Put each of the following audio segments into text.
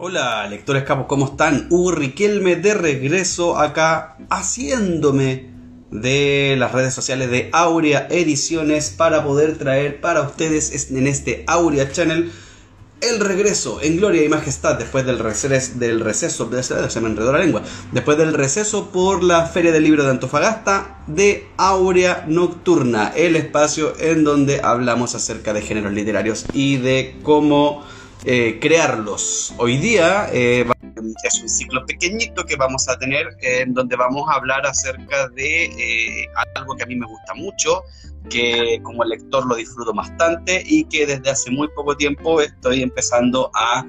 Hola, lectores capos, ¿cómo están? Hugo Riquelme de regreso acá haciéndome de las redes sociales de Aurea Ediciones para poder traer para ustedes en este Aurea Channel el regreso en gloria y majestad después del, receso, del receso, se me enredó la lengua, después del receso por la Feria del Libro de Antofagasta de Aurea Nocturna, el espacio en donde hablamos acerca de géneros literarios y de cómo eh, crearlos. Hoy día eh, es un ciclo pequeñito que vamos a tener en donde vamos a hablar acerca de eh, algo que a mí me gusta mucho, que como lector lo disfruto bastante y que desde hace muy poco tiempo estoy empezando a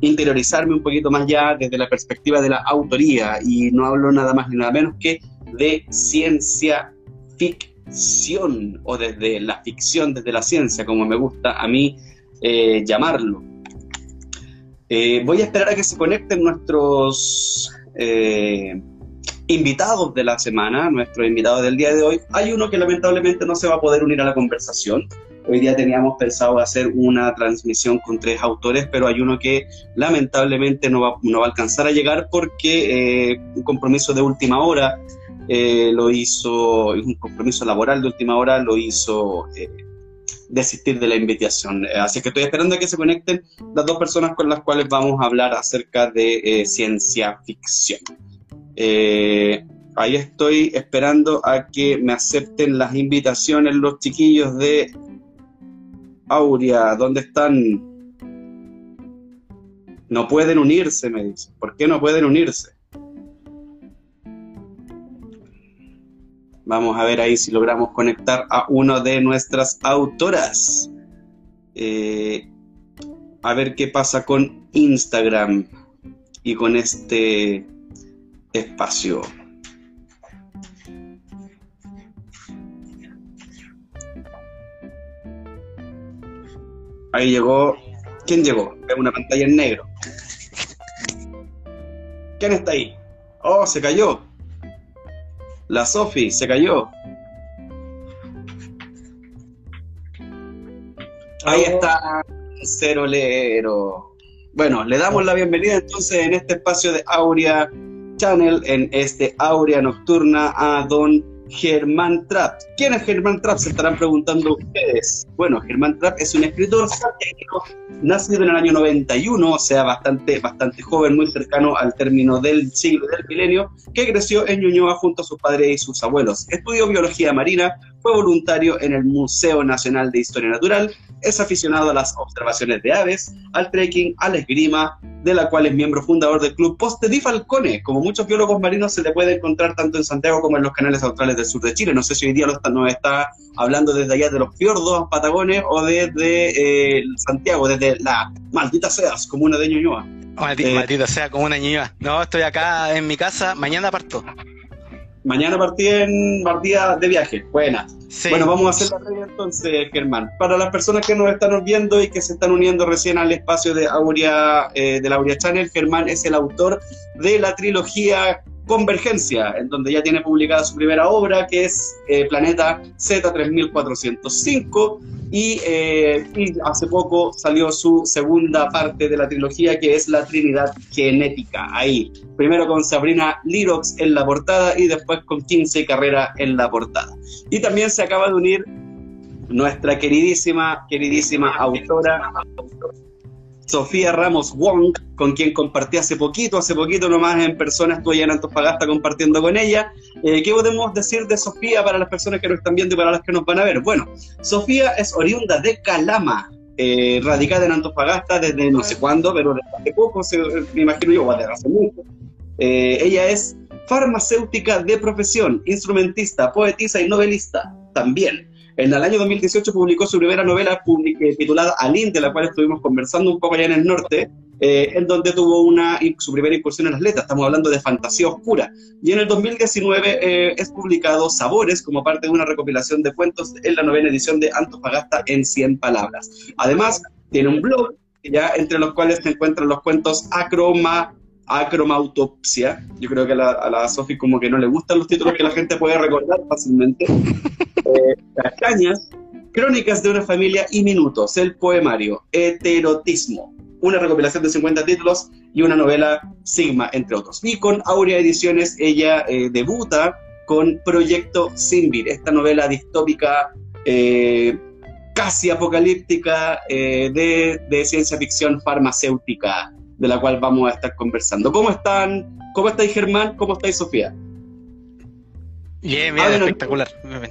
interiorizarme un poquito más ya desde la perspectiva de la autoría y no hablo nada más ni nada menos que de ciencia ficción o desde la ficción, desde la ciencia, como me gusta a mí eh, llamarlo. Eh, voy a esperar a que se conecten nuestros eh, invitados de la semana, nuestros invitados del día de hoy. Hay uno que lamentablemente no se va a poder unir a la conversación. Hoy día teníamos pensado hacer una transmisión con tres autores, pero hay uno que lamentablemente no va, no va a alcanzar a llegar porque un compromiso de última hora lo hizo, un compromiso laboral de última hora lo hizo desistir de la invitación. Eh, así que estoy esperando a que se conecten las dos personas con las cuales vamos a hablar acerca de eh, ciencia ficción. Eh, ahí estoy esperando a que me acepten las invitaciones los chiquillos de Aurea. ¿Dónde están? No pueden unirse, me dicen. ¿Por qué no pueden unirse? Vamos a ver ahí si logramos conectar a una de nuestras autoras. Eh, a ver qué pasa con Instagram y con este espacio. Ahí llegó. ¿Quién llegó? Veo una pantalla en negro. ¿Quién está ahí? Oh, se cayó. La Sofi se cayó. Ahí está Cerolero. Bueno, le damos la bienvenida entonces en este espacio de Aurea Channel, en este Aurea Nocturna, a don Germán Trapp. ¿Quién es Germán Trapp? Se estarán preguntando ustedes. Bueno, Germán Trapp es un escritor nacido en el año 91, o sea, bastante, bastante joven, muy cercano al término del siglo del milenio, que creció en Ñuñoa junto a sus padres y sus abuelos. Estudió biología marina, fue voluntario en el Museo Nacional de Historia Natural, es aficionado a las observaciones de aves, al trekking, al esgrima, de la cual es miembro fundador del Club Poste di Falcone. Como muchos biólogos marinos se le puede encontrar tanto en Santiago como en los canales australes del sur de Chile. No sé si hoy día nos está hablando desde allá de los fiordos, Patagones o desde eh, Santiago, desde la maldita seas, comuna de Ñuñoa. Maldita, eh, maldita sea, comuna de Ñuñoa. No, estoy acá en mi casa, mañana parto. Mañana partí en partida de viaje. Buena. Bueno, vamos a hacer la regla entonces, Germán. Para las personas que nos están viendo y que se están uniendo recién al espacio de Aurea, eh, de la Aurea Channel, Germán es el autor de la trilogía Convergencia, en donde ya tiene publicada su primera obra, que es eh, Planeta Z3405, eh, y, hace poco salió su segunda parte de la trilogía, que es La Trinidad Genética. Ahí, primero con Sabrina Lirox en la portada y después con 15 Carrera en la portada. Y también se acaba de unir nuestra queridísima, queridísima autora Sofía Ramos Wong, con quien compartí hace poquito, hace poquito nomás en persona, estuve allá en Antofagasta compartiendo con ella. Eh, ¿Qué podemos decir de Sofía para las personas que nos están viendo y para las que nos van a ver? Bueno, Sofía es oriunda de Calama, eh, radicada en Antofagasta desde no sé cuándo, pero desde hace poco, me imagino yo, desde hace mucho. Eh, ella es farmacéutica de profesión, instrumentista, poetisa y novelista también. En el año 2018 publicó su primera novela eh, titulada Alin, de la cual estuvimos conversando un poco allá en el norte, eh, en donde tuvo una, su primera incursión en las letras. Estamos hablando de fantasía oscura. Y en el 2019 eh, es publicado Sabores como parte de una recopilación de cuentos en la novena edición de Antofagasta en 100 palabras. Además, tiene un blog ya entre los cuales se encuentran los cuentos Acroma, Acromautopsia. Yo creo que a la, a la Sofi como que no le gustan los títulos que la gente puede recordar fácilmente. Eh, Castañas, Crónicas de una familia y minutos, el poemario, heterotismo, una recopilación de 50 títulos y una novela Sigma, entre otros. Y con Aurea Ediciones ella eh, debuta con Proyecto Simbir, esta novela distópica eh, casi apocalíptica eh, de, de, ciencia ficción farmacéutica, de la cual vamos a estar conversando. ¿Cómo están? ¿Cómo estáis Germán? ¿Cómo estáis Sofía? Bien, bien, espectacular. Bien,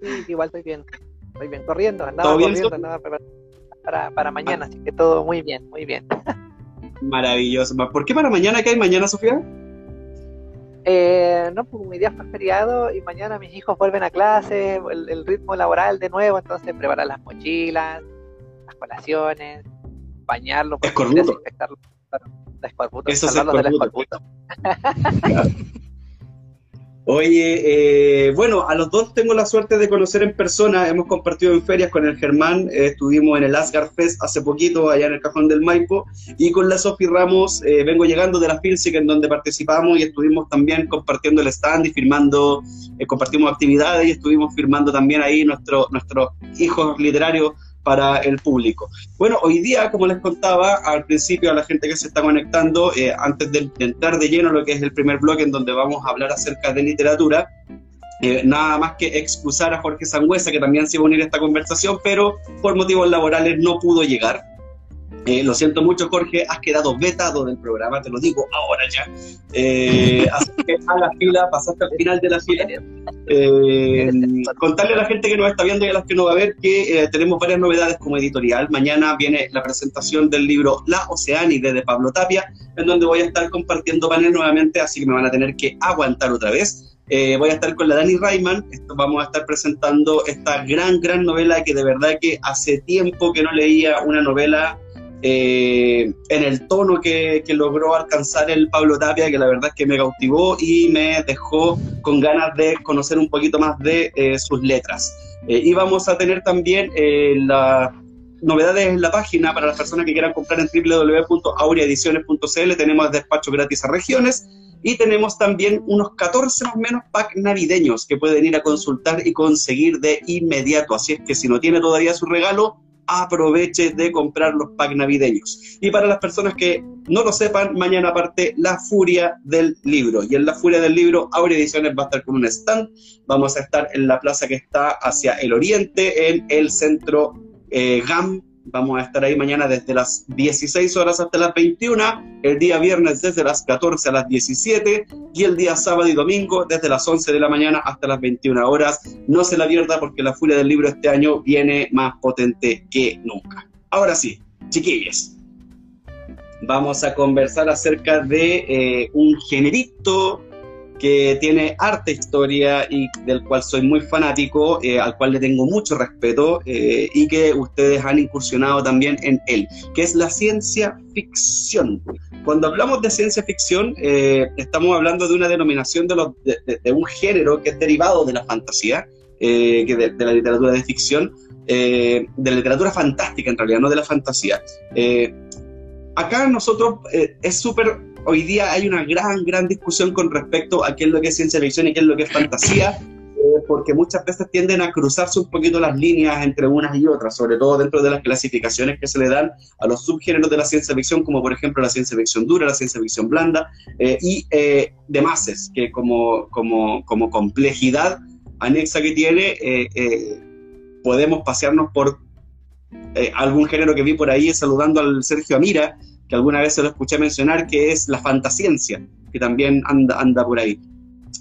Sí, igual estoy bien. Estoy bien, corriendo, andaba corriendo, andaba para, para mañana, así que todo muy bien, muy bien. Maravilloso. ¿Por qué para mañana? ¿Qué hay mañana, Sofía? Eh, no, pues mi día fue feriado y mañana mis hijos vuelven a clase, el, ritmo laboral de nuevo, entonces preparar las mochilas, las colaciones, bañarlos, desinfectarlos. Eso salvarlos del escorbuto. Oye, eh, bueno, a los dos tengo la suerte de conocer en persona. Hemos compartido en ferias con el Germán, eh, estuvimos en el Asgard Fest hace poquito, allá en el Cajón del Maipo, y con la Sofi Ramos eh, vengo llegando de la Filsic en donde participamos y estuvimos también compartiendo el stand y firmando, compartimos actividades y estuvimos firmando también ahí nuestro, nuestros hijos literarios para el público. Bueno, hoy día, como les contaba al principio a la gente que se está conectando, eh, antes de, entrar de lleno lo que es el primer bloque en donde vamos a hablar acerca de literatura, eh, nada más que excusar a Jorge Sangüesa, que también se iba a unir a esta conversación, pero por motivos laborales no pudo llegar. Eh, lo siento mucho, Jorge, has quedado vetado del programa, te lo digo ahora ya. Eh, así que a la fila, pasaste al final de la fila. Eh, contarle a la gente que nos está viendo y a las que no va a ver que tenemos varias novedades como editorial. Mañana viene la presentación del libro La Oceánide de Pablo Tapia, en donde voy a estar compartiendo panel nuevamente, así que me van a tener que aguantar otra vez. voy a estar con la Dani Rayman, vamos a estar presentando esta gran, gran novela que de verdad que hace tiempo que no leía una novela eh, en el tono que, logró alcanzar el Pablo Tapia, que la verdad es que me cautivó y me dejó con ganas de conocer un poquito más de eh, sus letras. Eh, y vamos a tener también las novedades en la página para las personas que quieran comprar en www.aureaediciones.cl. Tenemos despacho gratis a regiones y tenemos también unos 14 más o menos pack navideños que pueden ir a consultar y conseguir de inmediato. Así es que si no tiene todavía su regalo, aproveche de comprar los packs navideños. Y para las personas que no lo sepan, mañana parte La Furia del Libro. Y en La Furia del Libro, Aurea Ediciones va a estar con un stand. Vamos a estar en la plaza que está hacia el oriente, en el centro eh, GAM Vamos a estar ahí mañana desde las 16 horas hasta las 21, el día viernes desde las 14 a las 17 y el día sábado y domingo desde las 11 de la mañana hasta las 21 horas. No se la pierda porque la furia del libro este año viene más potente que nunca. Ahora sí, chiquillos, vamos a conversar acerca de eh, un generito que tiene arte historia y del cual soy muy fanático, eh, al cual le tengo mucho respeto eh, y que ustedes han incursionado también en él, que es la ciencia ficción. Cuando hablamos de ciencia ficción, eh, estamos hablando de una denominación de, los, de, un género que es derivado de la fantasía, de, la literatura de ficción, de la literatura fantástica en realidad, no de la fantasía. acá nosotros es súper hoy día hay una gran, gran discusión con respecto a qué es lo que es ciencia ficción y qué es lo que es fantasía, eh, porque muchas veces tienden a cruzarse un poquito las líneas entre unas y otras, sobre todo dentro de las clasificaciones que se le dan a los subgéneros de la ciencia ficción, como por ejemplo la ciencia ficción dura, la ciencia ficción blanda, eh, y eh, demás, que como, como, como complejidad anexa que tiene, eh, podemos pasearnos por algún género que vi por ahí saludando al Sergio Amira, que alguna vez se lo escuché mencionar, que es la fantasciencia, que también anda, anda por ahí.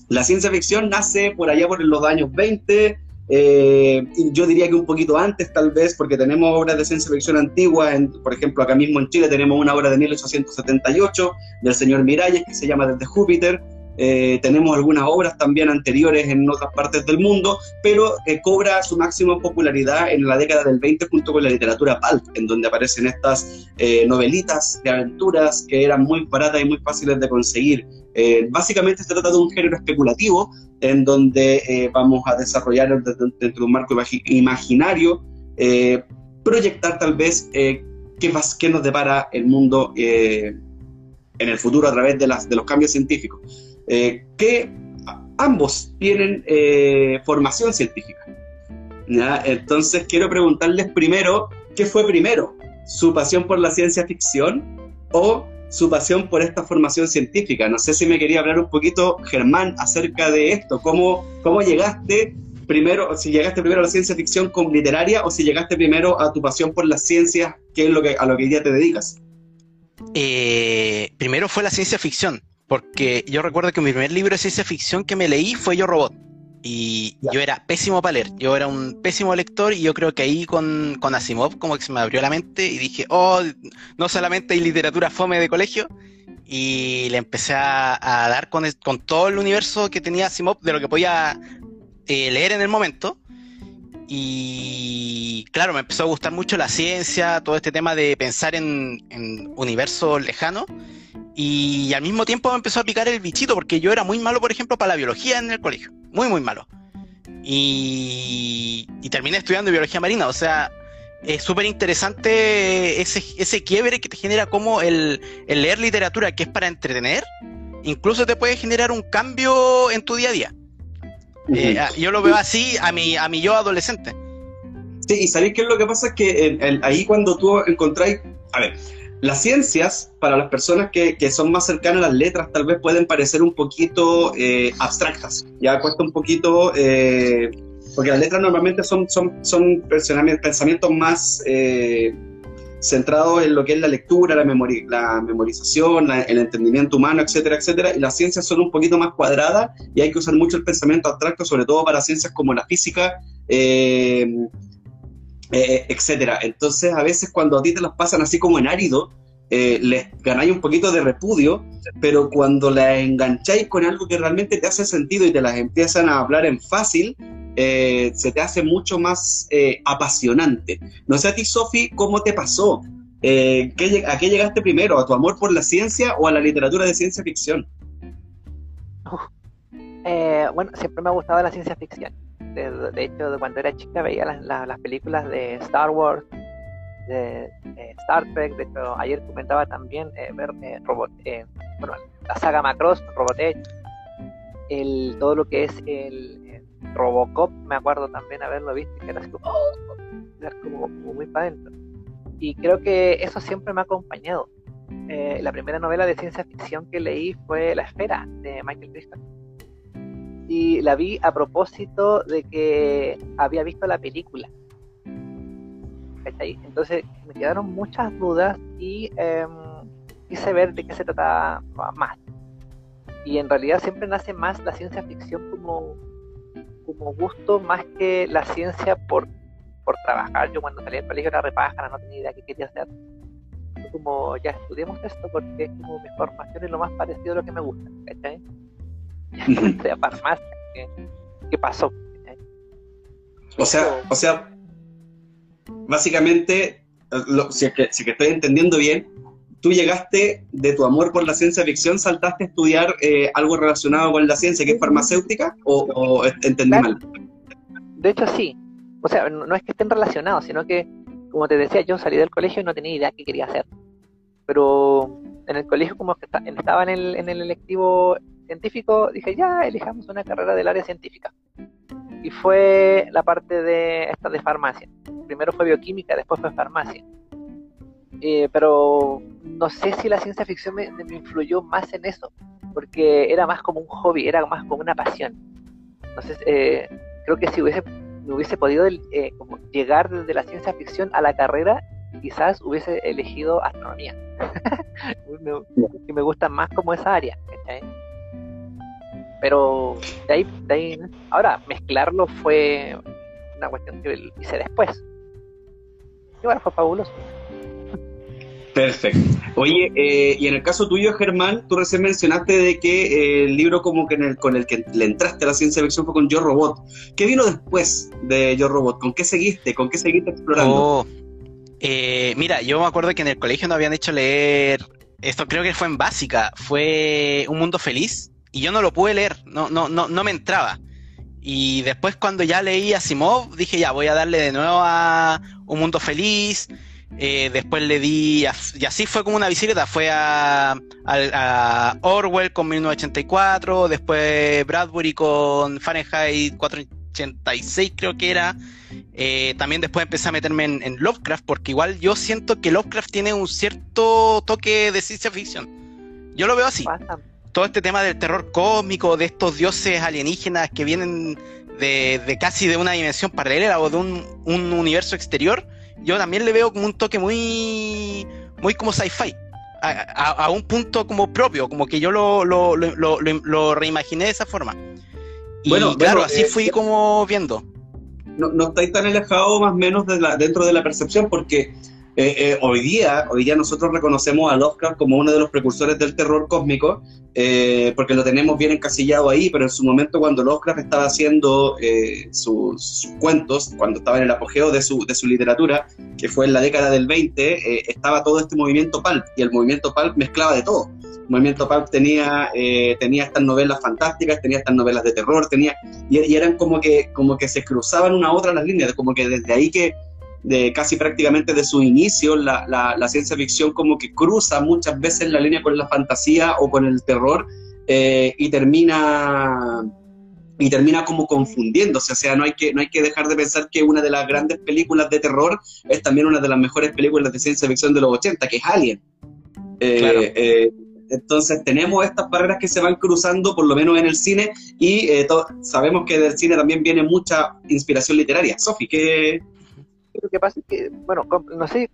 La ciencia ficción nace por allá por los años 20, eh, yo diría que un poquito antes tal vez, porque tenemos obras de ciencia ficción antiguas, por ejemplo acá mismo en Chile tenemos una obra de 1878 del señor Miralles que se llama Desde Júpiter, eh, tenemos algunas obras también anteriores en otras partes del mundo, pero eh, cobra su máxima popularidad en la década del 20 junto con la literatura pulp, en donde aparecen estas eh, novelitas de aventuras que eran muy baratas y muy fáciles de conseguir. básicamente se trata de un género especulativo en donde vamos a desarrollar dentro de un marco imaginario, proyectar tal vez qué, qué, nos depara el mundo en el futuro a través de, las, de los cambios científicos. Eh, que ambos tienen eh, formación científica. Entonces quiero preguntarles primero, ¿qué fue primero? su pasión por la ciencia ficción o su pasión por esta formación científica. No sé si me quería hablar un poquito, Germán, acerca de esto. ¿Cómo, cómo llegaste primero, si llegaste primero a la ciencia ficción con literaria o si llegaste primero a tu pasión por las ciencias, que es lo que, a lo que día te dedicas? Eh, primero fue la ciencia ficción, porque yo recuerdo que mi primer libro de ciencia ficción que me leí fue Yo Robot. Y yo era pésimo para leer, yo era un pésimo lector y yo creo que ahí con, con Asimov como que se me abrió la mente y dije, oh, no solamente hay literatura fome de colegio, y le empecé a, dar con, con, todo el universo que tenía Asimov de lo que podía eh, leer en el momento. Y claro, me empezó a gustar mucho la ciencia, todo este tema de pensar en, en universos lejanos. Y al mismo tiempo me empezó a picar el bichito, porque yo era muy malo, por ejemplo, para la biología en el colegio. Muy, muy malo. Y, terminé estudiando biología marina. O sea, es súper interesante ese, ese quiebre que te genera como el, el leer literatura, que es para entretener, incluso te puede generar un cambio en tu día a día. Eh, yo lo veo así a mi, a mi yo adolescente. Sí, y sabéis qué es lo que pasa? Es que ahí cuando tú encontráis, a ver, las ciencias, para las personas que, que, son más cercanas a las letras, tal vez pueden parecer un poquito eh, abstractas, ya cuesta un poquito, eh, porque las letras normalmente son, son, son pensamientos más centrados en lo que es la lectura, la, la memorización, el entendimiento humano, etcétera, etcétera, y las ciencias son un poquito más cuadradas y hay que usar mucho el pensamiento abstracto, sobre todo para ciencias como la física, eh, eh, etcétera. Entonces, a veces cuando a ti te las pasan así como en árido, eh, les ganáis un poquito de repudio, pero cuando las engancháis con algo que realmente te hace sentido y te las empiezan a hablar en fácil, eh, se te hace mucho más eh, apasionante. No sé a ti, Sofi, ¿cómo te pasó? Eh, ¿A qué llegaste primero? ¿A tu amor por la ciencia o a la literatura de ciencia ficción? bueno, siempre me ha gustado la ciencia ficción. De, hecho, cuando era chica veía las, películas de Star Wars, de, Star Trek. De hecho, ayer comentaba también ver robot, bueno, la saga Macross, Robotech, el, todo lo que es el, Robocop, me acuerdo también haberlo visto, que era como, muy para adentro. Y creo que eso siempre me ha acompañado. Eh, la primera novela de ciencia ficción que leí fue La Esfera de Michael Crichton. Y la vi a propósito de que había visto la película. Entonces me quedaron muchas dudas y em, quise ver de qué se trataba más. Y en realidad siempre nace más la ciencia ficción como como gusto más que la ciencia por, por trabajar. Yo cuando salí del colegio era repájara, no tenía idea qué quería hacer. como, ya estudiemos esto porque es como mi formación es lo más parecido a lo que me gusta, ¿cachai? Ya a farmacia, ¿qué, pasó? O sea, o sea, básicamente, si, es que, si que estoy entendiendo bien, tú llegaste de tu amor por la ciencia ficción, saltaste a estudiar eh, algo relacionado con la ciencia, que es farmacéutica, o, entendí mal. De hecho, sí. O sea, no, es que estén relacionados, sino que, como te decía, yo salí del colegio y no tenía idea qué quería hacer. Pero en el colegio, como que estaba en el, en el electivo científico, dije, ya, elijamos una carrera del área científica. Y fue la parte de esta de farmacia. Primero fue bioquímica, después fue farmacia. Eh, pero no sé si la ciencia ficción me, influyó más en eso, porque era más como un hobby, era más como una pasión. Entonces, eh, creo que si hubiese, me hubiese podido eh, llegar desde la ciencia ficción a la carrera, quizás hubiese elegido astronomía, que me gusta más como esa área. Pero de ahí, de ahí, ahora mezclarlo fue una cuestión que hice después. Y bueno, fue fabuloso. Perfecto. Oye, eh, y en el caso tuyo, Germán, tú recién mencionaste de que eh, el libro como que en el, con el que le entraste a la ciencia ficción fue con Yo Robot. ¿Qué vino después de Yo Robot? ¿Con qué seguiste? ¿Con qué seguiste explorando? Oh, eh, mira, yo me acuerdo que en el colegio no habían hecho leer, esto creo que fue en básica, fue Un Mundo Feliz, y yo no lo pude leer, no, no, no, no me entraba. Y después cuando ya leí a Simov, dije ya, voy a darle de nuevo a Un Mundo Feliz, eh, después le di, y así fue como una bicicleta, fue a, Orwell con 1984, después Bradbury con Fahrenheit 86 creo que era. Eh, también después empecé a meterme en, Lovecraft, porque igual yo siento que Lovecraft tiene un cierto toque de ciencia ficción. Yo lo veo así. Todo este tema del terror cósmico, de estos dioses alienígenas que vienen de, casi de una dimensión paralela o de un, universo exterior, yo también le veo como un toque muy, muy como sci-fi. A, un punto como propio, como que yo lo, lo, lo, lo reimaginé de esa forma. Y bueno, claro, así eh, fui como viendo. No, no estáis tan alejados más o menos de la, dentro de la percepción porque eh, eh, hoy día hoy día nosotros reconocemos a Lovecraft como uno de los precursores del terror cósmico porque lo tenemos bien encasillado ahí, pero en su momento cuando Lovecraft estaba haciendo sus, cuentos, cuando estaba en el apogeo de su, de su literatura, que fue en la década del 20, estaba todo este movimiento pulp y el movimiento pulp mezclaba de todo. Movimiento pulp tenía, eh, tenía estas novelas fantásticas, tenía estas novelas de terror, tenía, y, eran como que, como que se cruzaban una a otra las líneas, como que desde ahí que de casi prácticamente de su inicio la, la, ciencia ficción como que cruza muchas veces la línea con la fantasía o con el terror eh, y termina y termina como confundiéndose, o sea, no hay, que, no hay que dejar de pensar que una de las grandes películas de terror es también una de las mejores películas de ciencia ficción de los 80, que es Alien. Eh, entonces tenemos estas barreras que se van cruzando, por lo menos en el cine, y eh, sabemos que del cine también viene mucha inspiración literaria. Sofi, ¿qué...? Lo que pasa es que, bueno, no sé,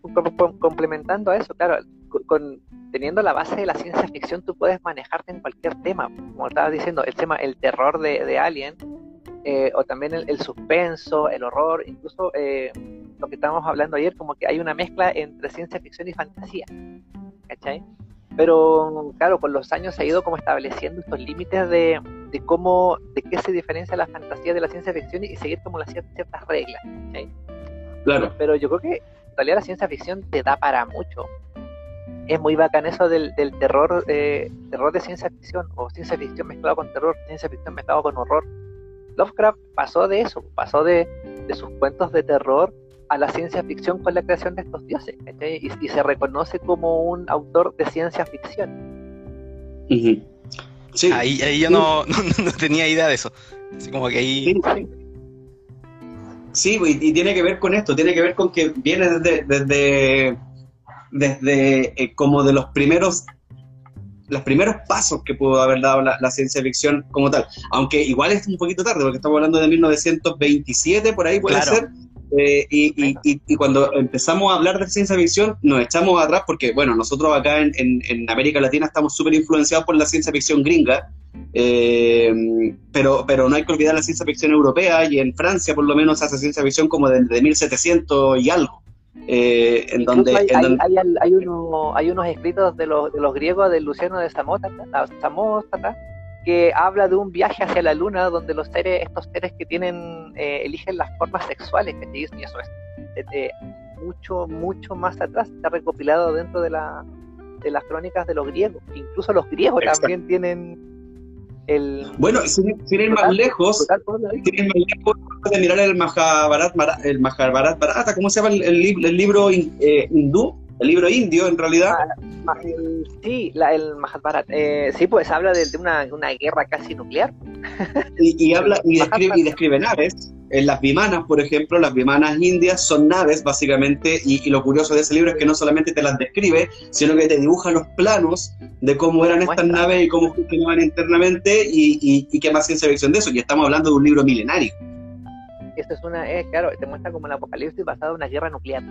complementando a eso, claro, con, teniendo la base de la ciencia ficción, tú puedes manejarte en cualquier tema, como estabas diciendo, el tema, el terror de, Alien, eh, o también el, suspenso, el horror, incluso eh, lo que estábamos hablando ayer, como que hay una mezcla entre ciencia ficción y fantasía, ¿cachai? Pero claro, con los años se ha ido como estableciendo estos límites de, de cómo, de qué se diferencia la fantasía de la ciencia ficción y seguir como las ciertas, reglas. Claro. Pero yo creo que en realidad la ciencia ficción te da para mucho. Es muy bacán eso del, del terror, eh, terror de ciencia ficción, o ciencia ficción mezclado con terror, ciencia ficción mezclado con horror. Lovecraft pasó de eso, pasó de, de sus cuentos de terror a la ciencia ficción con la creación de estos dioses, y, se reconoce como un autor de ciencia ficción. sí. Ahí, ahí yo no, no, tenía idea de eso. Así como que ahí... Sí, pues, y, tiene que ver con esto, tiene que ver con que viene desde, desde, desde eh, como de los primeros los primeros pasos que pudo haber dado la, ciencia ficción como tal. Aunque igual es un poquito tarde, porque estamos hablando de 1927, por ahí puede ser. Eh, y, y, cuando empezamos a hablar de ciencia ficción, nos echamos atrás porque, bueno, nosotros acá en, en, América Latina estamos súper influenciados por la ciencia ficción gringa, eh, pero, pero no hay que olvidar la ciencia ficción europea y en Francia por lo menos hace ciencia ficción como de, 1700 y algo. Eh, en donde, hay, hay, hay, uno, hay, unos escritos de los, de los griegos de Luciano de Samótata que habla de un viaje hacia la luna donde los seres, estos seres que tienen, eh, eligen las formas sexuales, que y eso es mucho, mucho más atrás, está recopilado dentro de, la, de las crónicas de los griegos. Incluso los griegos también tienen el... Bueno, sin, ir más lejos, sin ir más lejos de mirar el Mahabharat, el Mahabharat Barata, ¿cómo se llama el, el, libro eh, hindú? El libro indio en realidad. Ah, sí, la, el Mahabharat. Eh, sí, pues habla de, una, guerra casi nuclear. Y, habla y describe, y describe naves. En las vimanas, por ejemplo, las vimanas indias son naves, básicamente, y, lo curioso de ese libro es que no solamente te las describe, sino que te dibuja los planos de cómo eran estas naves y cómo funcionaban internamente y, y, qué más ciencia ficción de eso. Y estamos hablando de un libro milenario. Esto es una, eh, claro, te muestra como el apocalipsis basado en una guerra nuclear.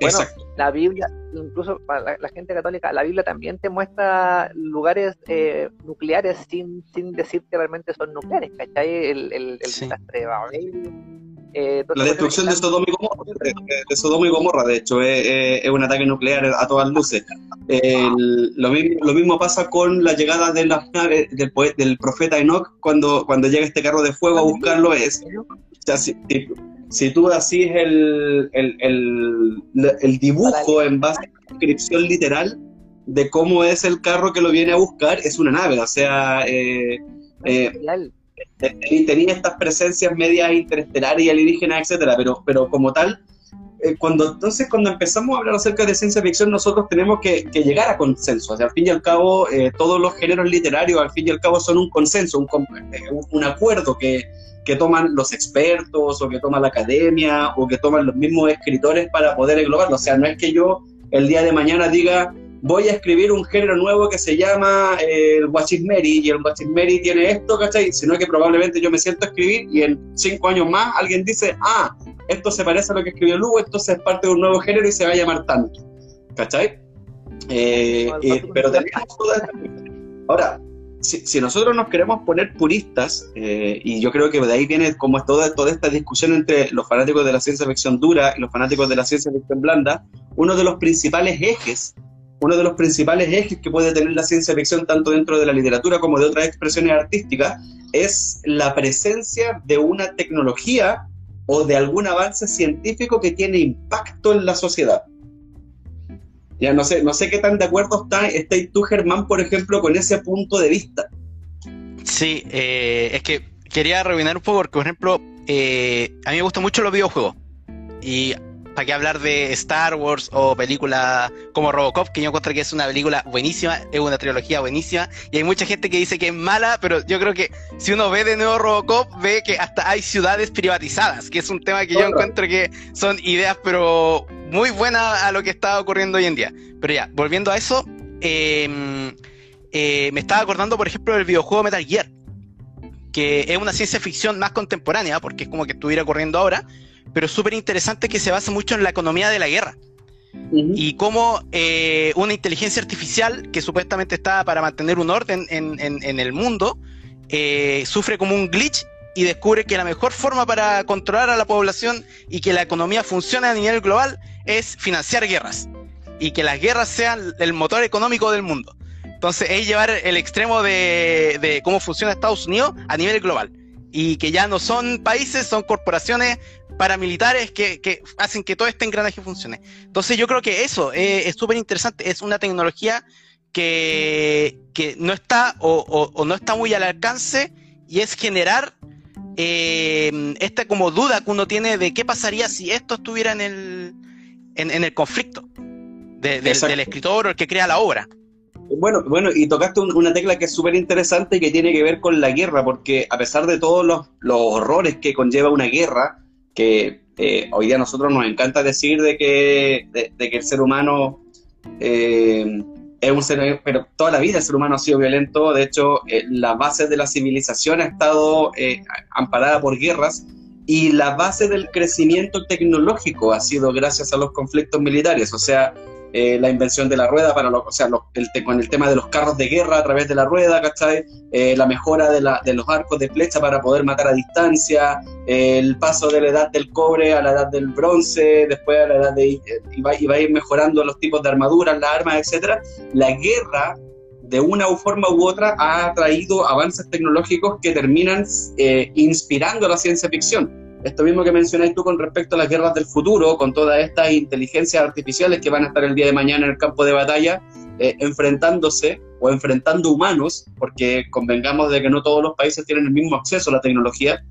Bueno, la Biblia, incluso para la, gente católica, la Biblia también te muestra lugares eh, nucleares sin, sin decir que realmente son nucleares, ¿cachai? El, el, desastre de eh, la destrucción de Sodoma y Gomorra, de, Sodoma y Gomorra, de hecho, es, un ataque nuclear a todas luces. lo, mismo, lo mismo pasa con la llegada de las naves del, del profeta Enoch cuando, cuando llega este carro de fuego a buscarlo. Es, si tú así el, el, el, dibujo en base a la descripción literal de cómo es el carro que lo viene a buscar, es una nave, o sea, eh, eh, tenía estas presencias medias interestelares y alienígenas, etcétera, pero, pero como tal, eh, cuando entonces cuando empezamos a hablar acerca de ciencia ficción, nosotros tenemos que, llegar a consenso. O sea, al fin y al cabo, todos los géneros literarios, al fin y al cabo, son un consenso, un, un acuerdo que, que toman los expertos o que toma la academia o que toman los mismos escritores para poder englobarlo. O sea, no es que yo el día de mañana diga, voy a escribir un género nuevo que se llama eh, el Mary y el Mary tiene esto, ¿cachai? Sino que probablemente yo me siento a escribir y en cinco años más alguien dice, ah, esto se parece a lo que escribió Lugo, entonces es parte de un nuevo género y se va a llamar tanto, ¿cachai? Eh, eh, pero tenemos Ahora, si, nosotros nos queremos poner puristas, y yo creo que de ahí viene como toda, toda esta discusión entre los fanáticos de la ciencia ficción dura y los fanáticos de la ciencia ficción blanda, uno de los principales ejes uno de los principales ejes que puede tener la ciencia ficción, tanto dentro de la literatura como de otras expresiones artísticas, es la presencia de una tecnología o de algún avance científico que tiene impacto en la sociedad. Ya no sé, no sé qué tan de acuerdo está, estáis tú, Germán, por ejemplo, con ese punto de vista. Sí, eh, es que quería revinar un poco porque, por ejemplo, eh, a mí me gustan mucho los videojuegos. Y ¿Para qué hablar de Star Wars o películas como Robocop, que yo encuentro que es una película buenísima, es una trilogía buenísima, y hay mucha gente que dice que es mala, pero yo creo que si uno ve de nuevo Robocop, ve que hasta hay ciudades privatizadas, que es un tema que yo encuentro que son ideas, pero muy buenas a lo que está ocurriendo hoy en día. Pero ya, volviendo a eso, em, eh, me estaba acordando, por ejemplo, del videojuego Metal Gear, que es una ciencia ficción más contemporánea, porque es como que estuviera ocurriendo ahora, pero es súper interesante que se basa mucho en la economía de la guerra. Y cómo eh, una inteligencia artificial que supuestamente está para mantener un orden en, el mundo, eh, sufre como un glitch y descubre que la mejor forma para controlar a la población y que la economía funcione a nivel global es financiar guerras. Y que las guerras sean el motor económico del mundo. Entonces es llevar el extremo de, de cómo funciona Estados Unidos a nivel global y que ya no son países, son corporaciones paramilitares que, hacen que todo este engranaje funcione. Entonces yo creo que eso es súper interesante, es una tecnología que, no está o, no está muy al alcance y es generar eh, esta como duda que uno tiene de qué pasaría si esto estuviera en el, en, el conflicto del escritor o el que crea la obra. Bueno, bueno, y tocaste una tecla que es súper interesante y que tiene que ver con la guerra, porque a pesar de todos los, los horrores que conlleva una guerra, que eh, hoy día a nosotros nos encanta decir de que, de, que el ser humano eh, es un ser, pero toda la vida el ser humano ha sido violento, de hecho eh, la base de la civilización ha estado amparada por guerras y la base del crecimiento tecnológico ha sido gracias a los conflictos militares, o sea, eh, la invención de la rueda, para o sea, el, con el tema de los carros de guerra a través de la rueda, ¿cachai? Eh, la mejora de, la, de, los arcos de flecha para poder matar a distancia, el paso de la edad del cobre a la edad del bronce, después a la edad de... Eh, y va, a ir mejorando los tipos de armaduras, las armas, etcétera. La guerra de una forma u otra ha traído avances tecnológicos que terminan inspirando a la ciencia ficción esto mismo que mencionáis tú con respecto a las guerras del futuro, con todas estas inteligencias artificiales que van a estar el día de mañana en el campo de batalla, eh, enfrentándose o enfrentando humanos, porque convengamos de que no todos los países tienen el mismo acceso a la tecnología,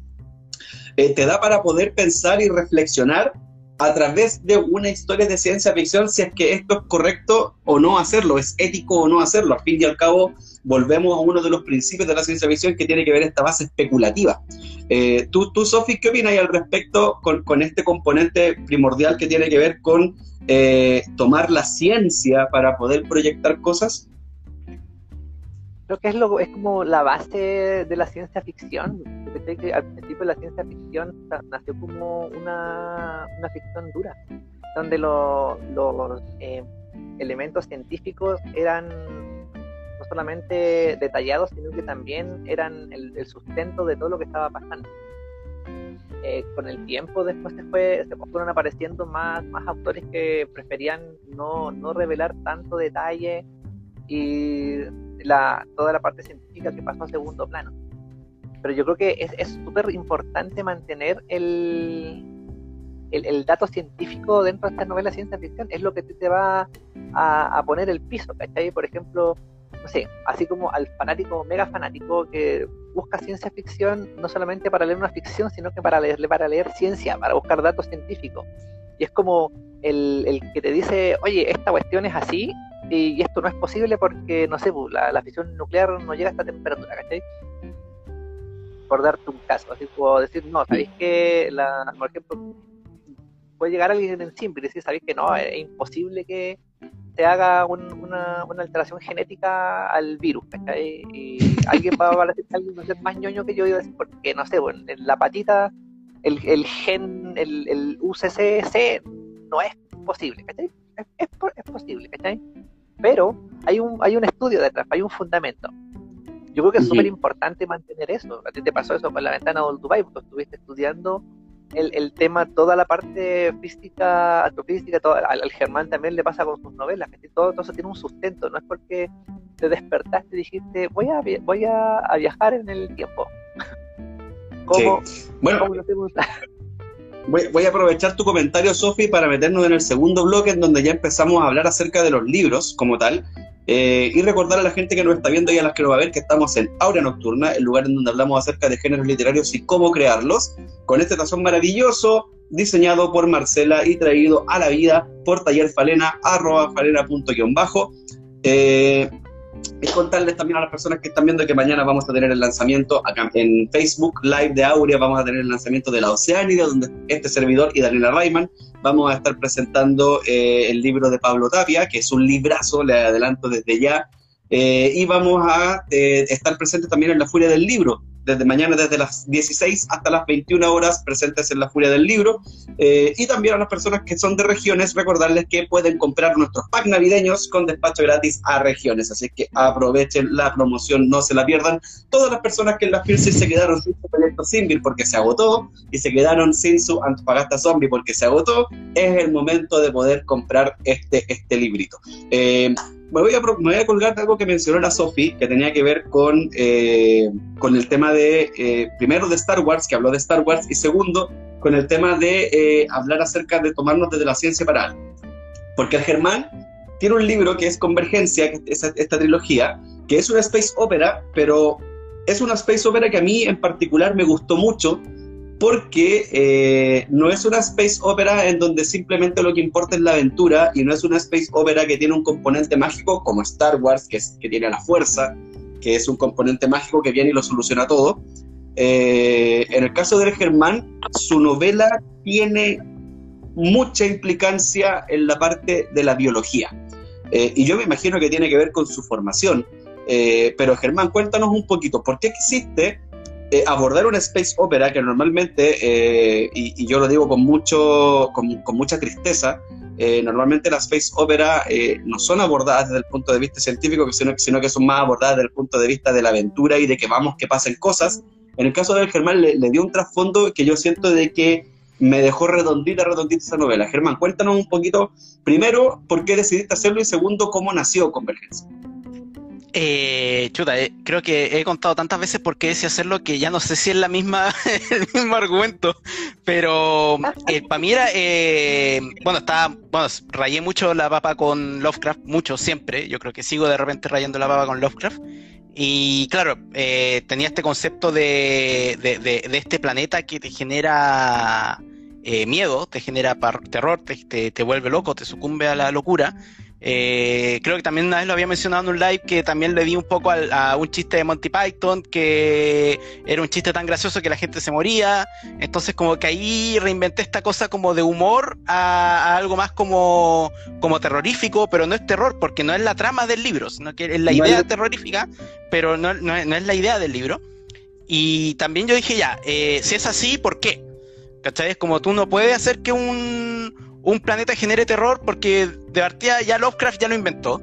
eh, te da para poder pensar y reflexionar a través de una historia de ciencia ficción si es que esto es correcto o no hacerlo, es ético o no hacerlo. Al fin y al cabo, volvemos a uno de los principios de la ciencia ficción que tiene que ver esta base especulativa. Eh, tú, tú, Sofi, ¿qué opinas al respecto con, este componente primordial que tiene que ver con eh, tomar la ciencia para poder proyectar cosas? Creo que es, lo, es como la base de la ciencia ficción. Al principio la ciencia ficción nació como una, una ficción dura, donde los eh, elementos científicos eran no solamente detallados, sino que también eran el, sustento de todo lo que estaba pasando. Eh, con el tiempo después se, fue, se fueron apareciendo más, más autores que preferían no, no revelar tanto detalle y la, toda la parte científica que pasó a segundo plano. Pero yo creo que es súper importante mantener el, el, dato científico dentro de estas novelas de ciencia ficción. Es lo que te, va a, a, poner el piso, ¿cachai? Por ejemplo, no sé, así como al fanático, mega fanático que busca ciencia ficción no solamente para leer una ficción, sino que para leer, para leer ciencia, para buscar datos científicos. Y es como el, el que te dice, oye, esta cuestión es así, y, esto no es posible porque, no sé, pues, la, la, fisión nuclear no llega a esta temperatura, ¿cachai? por darte un caso, así puedo decir, no, sabéis que, la, por ejemplo, puede llegar alguien en simple y decir, sabéis que no, es imposible que se haga una, una, alteración genética al virus, ¿cachai? Y alguien va, a decir, alguien va a ser más ñoño que yo, y decir, porque no sé, bueno, en la patita, el, el gen, el, el UCCC no es posible, ¿cachai? Es, es, posible, ¿cachai? Pero hay un, hay un estudio detrás, hay un fundamento. Yo creo que es súper importante mantener eso. A ti te pasó eso con la ventana del Dubai, porque estuviste estudiando el, el, tema, toda la parte física, astrofísica, todo, al, Germán también le pasa con sus novelas, que todo, todo eso tiene un sustento, no es porque te despertaste y dijiste, voy a, voy a, viajar en el tiempo. ¿Cómo, Bueno, voy, a aprovechar tu comentario, Sofi, para meternos en el segundo bloque, en donde ya empezamos a hablar acerca de los libros como tal. Eh, y recordar a la gente que nos está viendo y a las que nos va a ver que estamos en Aura Nocturna, el lugar en donde hablamos acerca de géneros literarios y cómo crearlos, con este tazón maravilloso diseñado por Marcela y traído a la vida por Taller Falena, arroba falena.bajo. Eh, y contarles también a las personas que están viendo que mañana vamos a tener el lanzamiento acá en Facebook Live de Aurea, vamos a tener el lanzamiento de la Oceánida, donde este servidor y Daniela Rayman vamos a estar presentando eh, el libro de Pablo Tapia, que es un librazo, le adelanto desde ya, eh, y vamos a eh, estar presentes también en la Furia del Libro, desde mañana desde las 16 hasta las 21 horas presentes en la Furia del Libro. Eh, y también a las personas que son de regiones, recordarles que pueden comprar nuestros packs navideños con despacho gratis a regiones. Así que aprovechen la promoción, no se la pierdan. Todas las personas que en la FIRSI se quedaron sin su proyecto Simbil porque se agotó y se quedaron sin su Antofagasta Zombie porque se agotó, es el momento de poder comprar este, este librito. Eh, me voy, a, me voy a colgar de algo que mencionó la Sofi, que tenía que ver con, eh, con el tema de, eh, primero, de Star Wars, que habló de Star Wars, y segundo, con el tema de eh, hablar acerca de tomarnos desde la ciencia para algo. Porque el Germán tiene un libro que es Convergencia, que es esta trilogía, que es una space opera, pero es una space opera que a mí en particular me gustó mucho, porque eh, no es una space opera en donde simplemente lo que importa es la aventura y no es una space opera que tiene un componente mágico como Star Wars, que, tiene la fuerza, que es un componente mágico que viene y lo soluciona todo. Eh, en el caso del Germán, su novela tiene mucha implicancia en la parte de la biología. Eh, y yo me imagino que tiene que ver con su formación. pero Germán, cuéntanos un poquito, ¿por qué existe eh, abordar una space opera que normalmente, eh, y, yo lo digo con, mucho, con, mucha tristeza, eh, normalmente las space opera no son abordadas desde el punto de vista científico, sino, sino, que son más abordadas desde el punto de vista de la aventura y de que vamos, que pasen cosas. En el caso del Germán le, dio un trasfondo que yo siento de que me dejó redondita, redondita esa novela. Germán, cuéntanos un poquito, primero, por qué decidiste hacerlo y segundo, cómo nació Convergencia. Eh, chuta, eh, creo que he contado tantas veces por qué decía hacerlo que ya no sé si es la misma, el mismo argumento. Pero eh, para mí era, eh, bueno, estaba, bueno, rayé mucho la papa con Lovecraft, mucho, siempre. Yo creo que sigo de repente rayando la papa con Lovecraft. Y claro, tenía este concepto de, de, de, este planeta que te genera miedo, te genera terror, te, te vuelve loco, te sucumbe a la locura. Eh, creo que también una vez lo había mencionado en un live que también le di un poco a, un chiste de Monty Python que era un chiste tan gracioso que la gente se moría. Entonces como que ahí reinventé esta cosa como de humor a, algo más como, como terrorífico, pero no es terror porque no es la trama del libro, sino que es la idea terrorífica, pero no, no, es la idea del libro. Y también yo dije ya, eh, si es así, ¿por qué? ¿Cachai? Es como tú no puedes hacer que un un planeta genere terror porque de partida ya Lovecraft ya lo inventó.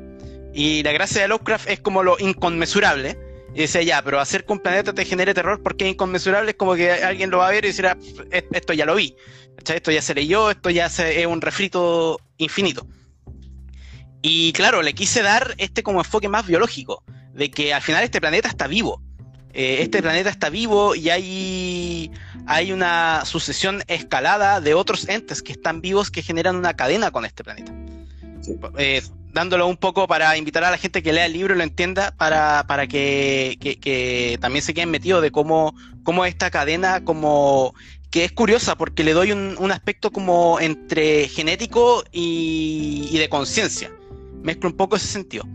Y la gracia de Lovecraft es como lo inconmensurable. Y dice, ya, pero hacer que un planeta te genere terror porque es inconmensurable es como que alguien lo va a ver y dirá, esto ya lo vi. Esto ya se leyó, esto ya es un refrito infinito. Y claro, le quise dar este como enfoque más biológico, de que al final este planeta está vivo. Eh, este planeta está vivo y hay, hay una sucesión escalada de otros entes que están vivos que generan una cadena con este planeta. Eh, dándolo un poco para invitar a la gente que lea el libro y lo entienda, para, para que, también se queden metidos de cómo, cómo esta cadena, como que es curiosa porque le doy un, aspecto como entre genético y, y de conciencia. Mezclo un poco ese sentido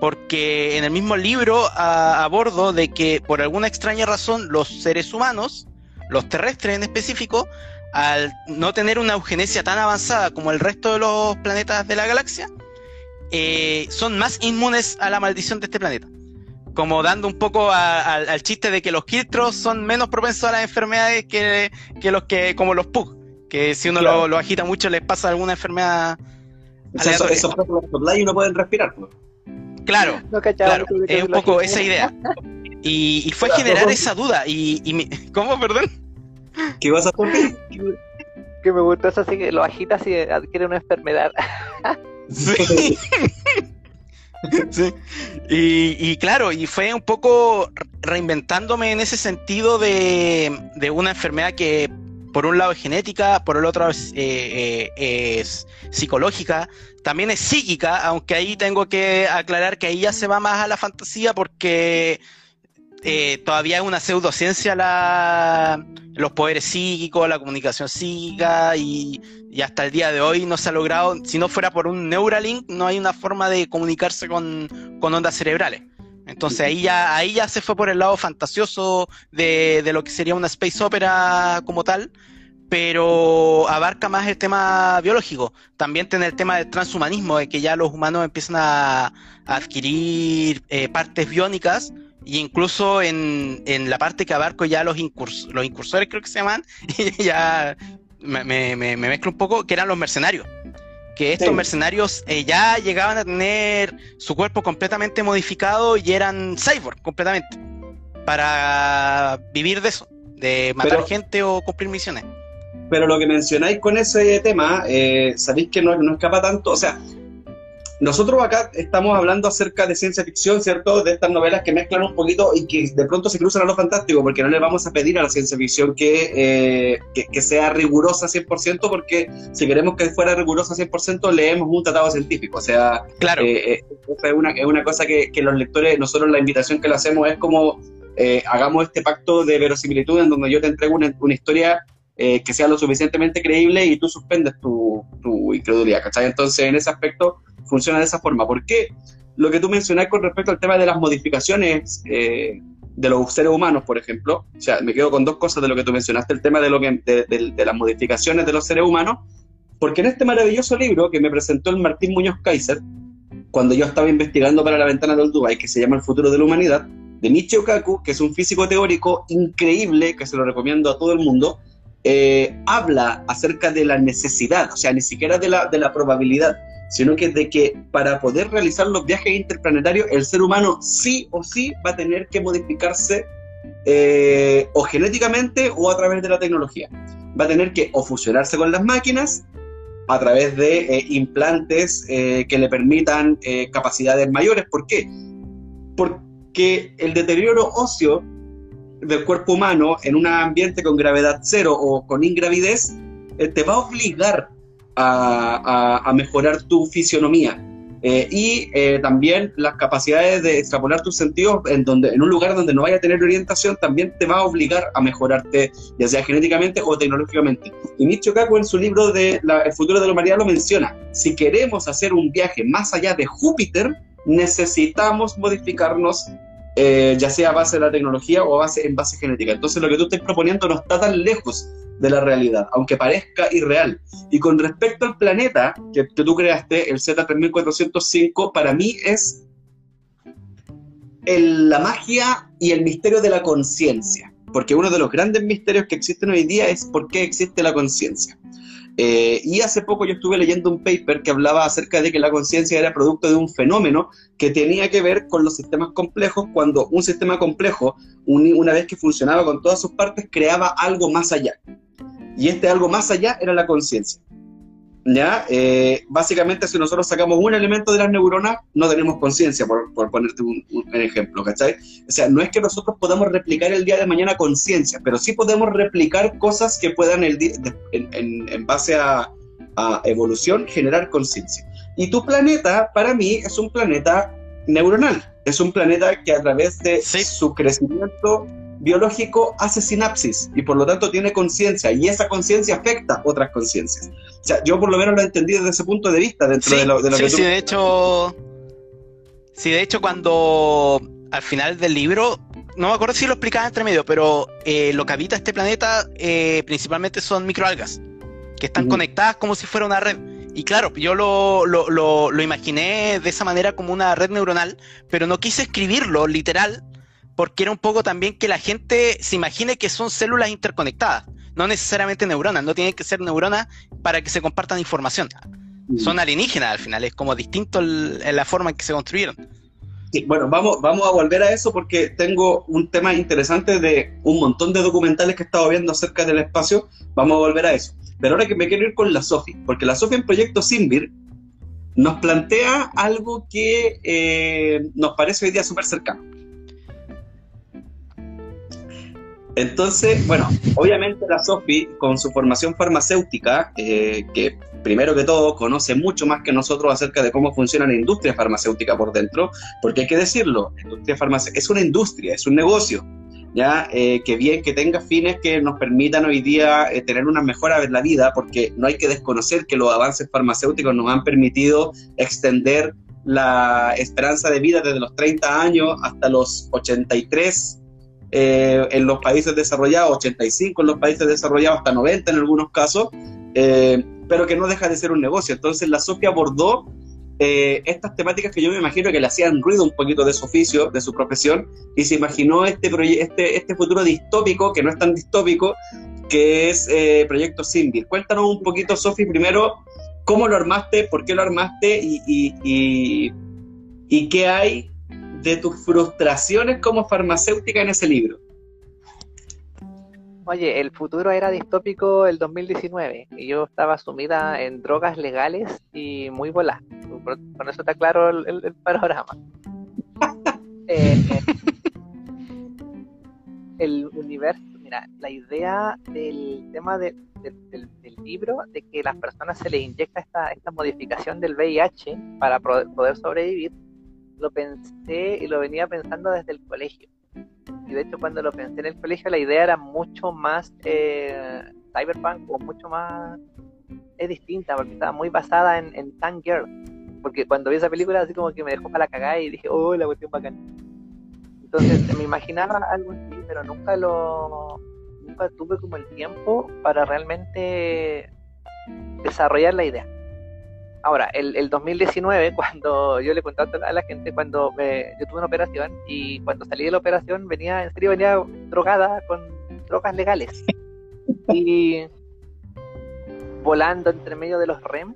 porque en el mismo libro abordo de que por alguna extraña razón los seres humanos, los terrestres en específico, al no tener una eugenesia tan avanzada como el resto de los planetas de la galaxia, eh, son más inmunes a la maldición de este planeta. Como dando un poco al chiste de que los Kiltros son menos propensos a las enfermedades que, los que, como los Pug, que si uno lo, agita mucho les pasa alguna enfermedad. Esos eso, no pueden respirar. Claro, claro es un poco esa idea. Y, fue generar esa duda. Y, y ¿Cómo, perdón? ¿Qué vas a hacer? Que me gustó eso así que lo agitas y adquiere una enfermedad. Sí. sí. Y, claro, y fue un poco reinventándome en ese sentido de, de una enfermedad que por un lado es genética, por el otro es, eh, eh, es, psicológica, también es psíquica, aunque ahí tengo que aclarar que ahí ya se va más a la fantasía porque eh, todavía es una pseudociencia la, los poderes psíquicos, la comunicación psíquica y, hasta el día de hoy no se ha logrado, si no fuera por un Neuralink, no hay una forma de comunicarse con, ondas cerebrales. Entonces ahí ya, ahí ya se fue por el lado fantasioso de, lo que sería una space opera como tal, pero abarca más el tema biológico. También tiene el tema del transhumanismo, de que ya los humanos empiezan a, adquirir eh, partes biónicas y incluso en, en, la parte que abarco ya los, los incursores, creo que se llaman, y ya me, me, me, mezclo un poco, que eran los mercenarios. Que estos mercenarios eh, ya llegaban a tener su cuerpo completamente modificado y eran cyborg completamente. Para vivir de eso, de matar gente o cumplir misiones. Pero lo que mencionáis con ese tema, eh, sabéis que no, no escapa tanto, o sea, nosotros acá estamos hablando acerca de ciencia ficción, ¿cierto? De estas novelas que mezclan un poquito y que de pronto se cruzan a lo fantástico, porque no le vamos a pedir a la ciencia ficción que, eh, que, sea rigurosa 100%, porque si queremos que fuera rigurosa 100%, leemos un tratado científico. O sea, claro. Eh, eh, es, una, es una cosa que, que los lectores, nosotros la invitación que le hacemos es como hagamos este pacto de verosimilitud en donde yo te entrego una, una historia que sea lo suficientemente creíble y tú suspendes tu, tu incredulidad, ¿cachai? Entonces, en ese aspecto funciona de esa forma. ¿Por qué? Lo que tú mencionas con respecto al tema de las modificaciones eh, de los seres humanos, por ejemplo, o sea, me quedo con dos cosas de lo que tú mencionaste, el tema de, lo que, de, las modificaciones de los seres humanos, porque en este maravilloso libro que me presentó el Martín Muñoz Kaiser, cuando yo estaba investigando para la ventana del Dubai, que se llama El futuro de la humanidad, de Michio Kaku, que es un físico teórico increíble, que se lo recomiendo a todo el mundo, eh, habla acerca de la necesidad, o sea, ni siquiera de la, de la probabilidad, sino que de que para poder realizar los viajes interplanetarios, el ser humano sí o sí va a tener que modificarse eh, o genéticamente o a través de la tecnología. Va a tener que o fusionarse con las máquinas a través de eh, implantes eh, que le permitan capacidades mayores. ¿Por qué? Porque el deterioro óseo del cuerpo humano en un ambiente con gravedad cero o con ingravidez te va a obligar a, mejorar tu fisionomía. Eh, y eh, también las capacidades de extrapolar tus sentidos en, donde, en un lugar donde no vaya a tener orientación también te va a obligar a mejorarte, ya sea genéticamente o tecnológicamente. Y Michio Kaku en su libro de El futuro de la humanidad lo menciona. Si queremos hacer un viaje más allá de Júpiter, necesitamos modificarnos eh, ya sea a base de la tecnología o a base, en base genética. Entonces lo que tú estás proponiendo no está tan lejos de la realidad, aunque parezca irreal. Y con respecto al planeta que, tú creaste, el Z3405, para mí es la magia y el misterio de la conciencia. Porque uno de los grandes misterios que existen hoy día es por qué existe la conciencia. Eh, y hace poco yo estuve leyendo un paper que hablaba acerca de que la conciencia era producto de un fenómeno que tenía que ver con los sistemas complejos, cuando un sistema complejo, una vez que funcionaba con todas sus partes, creaba algo más allá. Y este algo más allá era la conciencia. ¿Ya? Eh, básicamente, si nosotros sacamos un elemento de las neuronas, no tenemos conciencia, por, ponerte un, ejemplo, ¿cachai? O sea, no es que nosotros podamos replicar el día de mañana conciencia, pero sí podemos replicar cosas que puedan, el en, en, base a, a evolución, generar conciencia. Y tu planeta, para mí, es un planeta neuronal. Es un planeta que a través de su crecimiento biológico hace sinapsis y por lo tanto tiene conciencia y esa conciencia afecta otras conciencias. O sea, yo por lo menos lo he entendido desde ese punto de vista dentro de lo, de que sí, de hecho Sí, de hecho, cuando al final del libro, no me acuerdo si lo explicaba entre medio, pero eh, lo que habita este planeta eh, principalmente son microalgas, que están conectadas como si fuera una red. Y claro, yo lo, lo, lo, lo, imaginé de esa manera como una red neuronal, pero no quise escribirlo literal, porque era un poco también que la gente se imagine que son células interconectadas, no necesariamente neuronas, no tienen que ser neuronas para que se compartan información son alienígenas al final, es como distinto en la forma en que se construyeron. Sí, bueno, vamos, vamos a volver a eso porque tengo un tema interesante de un montón de documentales que he estado viendo acerca del espacio. Vamos a volver a eso. Pero ahora que me quiero ir con la Sofi, porque la Sofi en Proyecto Simbir nos plantea algo que eh, nos parece hoy día súper cercano. Entonces, bueno, obviamente la Sofi, con su formación farmacéutica, eh, que primero que todo conoce mucho más que nosotros acerca de cómo funciona la industria farmacéutica por dentro, porque hay que decirlo, industria farmacéutica es una industria, es un negocio, ya eh, que bien que tenga fines que nos permitan hoy día eh, tener una mejora en la vida, porque no hay que desconocer que los avances farmacéuticos nos han permitido extender la esperanza de vida desde los 30 años hasta los 83 eh, en los países desarrollados, 85 en los países desarrollados, hasta 90 en algunos casos, eh, pero que no deja de ser un negocio. Entonces la SOFI abordó eh, estas temáticas que yo me imagino que le hacían ruido un poquito de su oficio, de su profesión, y se imaginó este, este, este futuro distópico, que no es tan distópico, que es Proyecto Simbir. Cuéntanos un poquito, Sofi, primero, cómo lo armaste, por qué lo armaste y, y, y qué hay de tus frustraciones como farmacéutica en ese libro. Oye, el futuro era distópico el 2019 y yo estaba sumida en drogas legales y muy volada. Con eso está claro el, panorama. Eh, el universo, mira, la idea del tema del, libro, de que las personas se les inyecta esta, esta modificación del VIH para poder sobrevivir, lo pensé y lo venía pensando desde el colegio. Y de hecho cuando lo pensé en el colegio la idea era mucho más eh, cyberpunk o mucho más es distinta porque estaba muy basada en, en Girl. Porque cuando vi esa película así como que me dejó para la cagada y dije, oh, la cuestión bacana. Entonces me imaginaba algo así, pero nunca lo nunca tuve como el tiempo para realmente desarrollar la idea. Ahora, el, el 2019, cuando yo le conté a la gente, cuando yo tuve una operación y cuando salí de la operación venía, en serio, venía drogada con drogas legales. Y volando entre medio de los REM,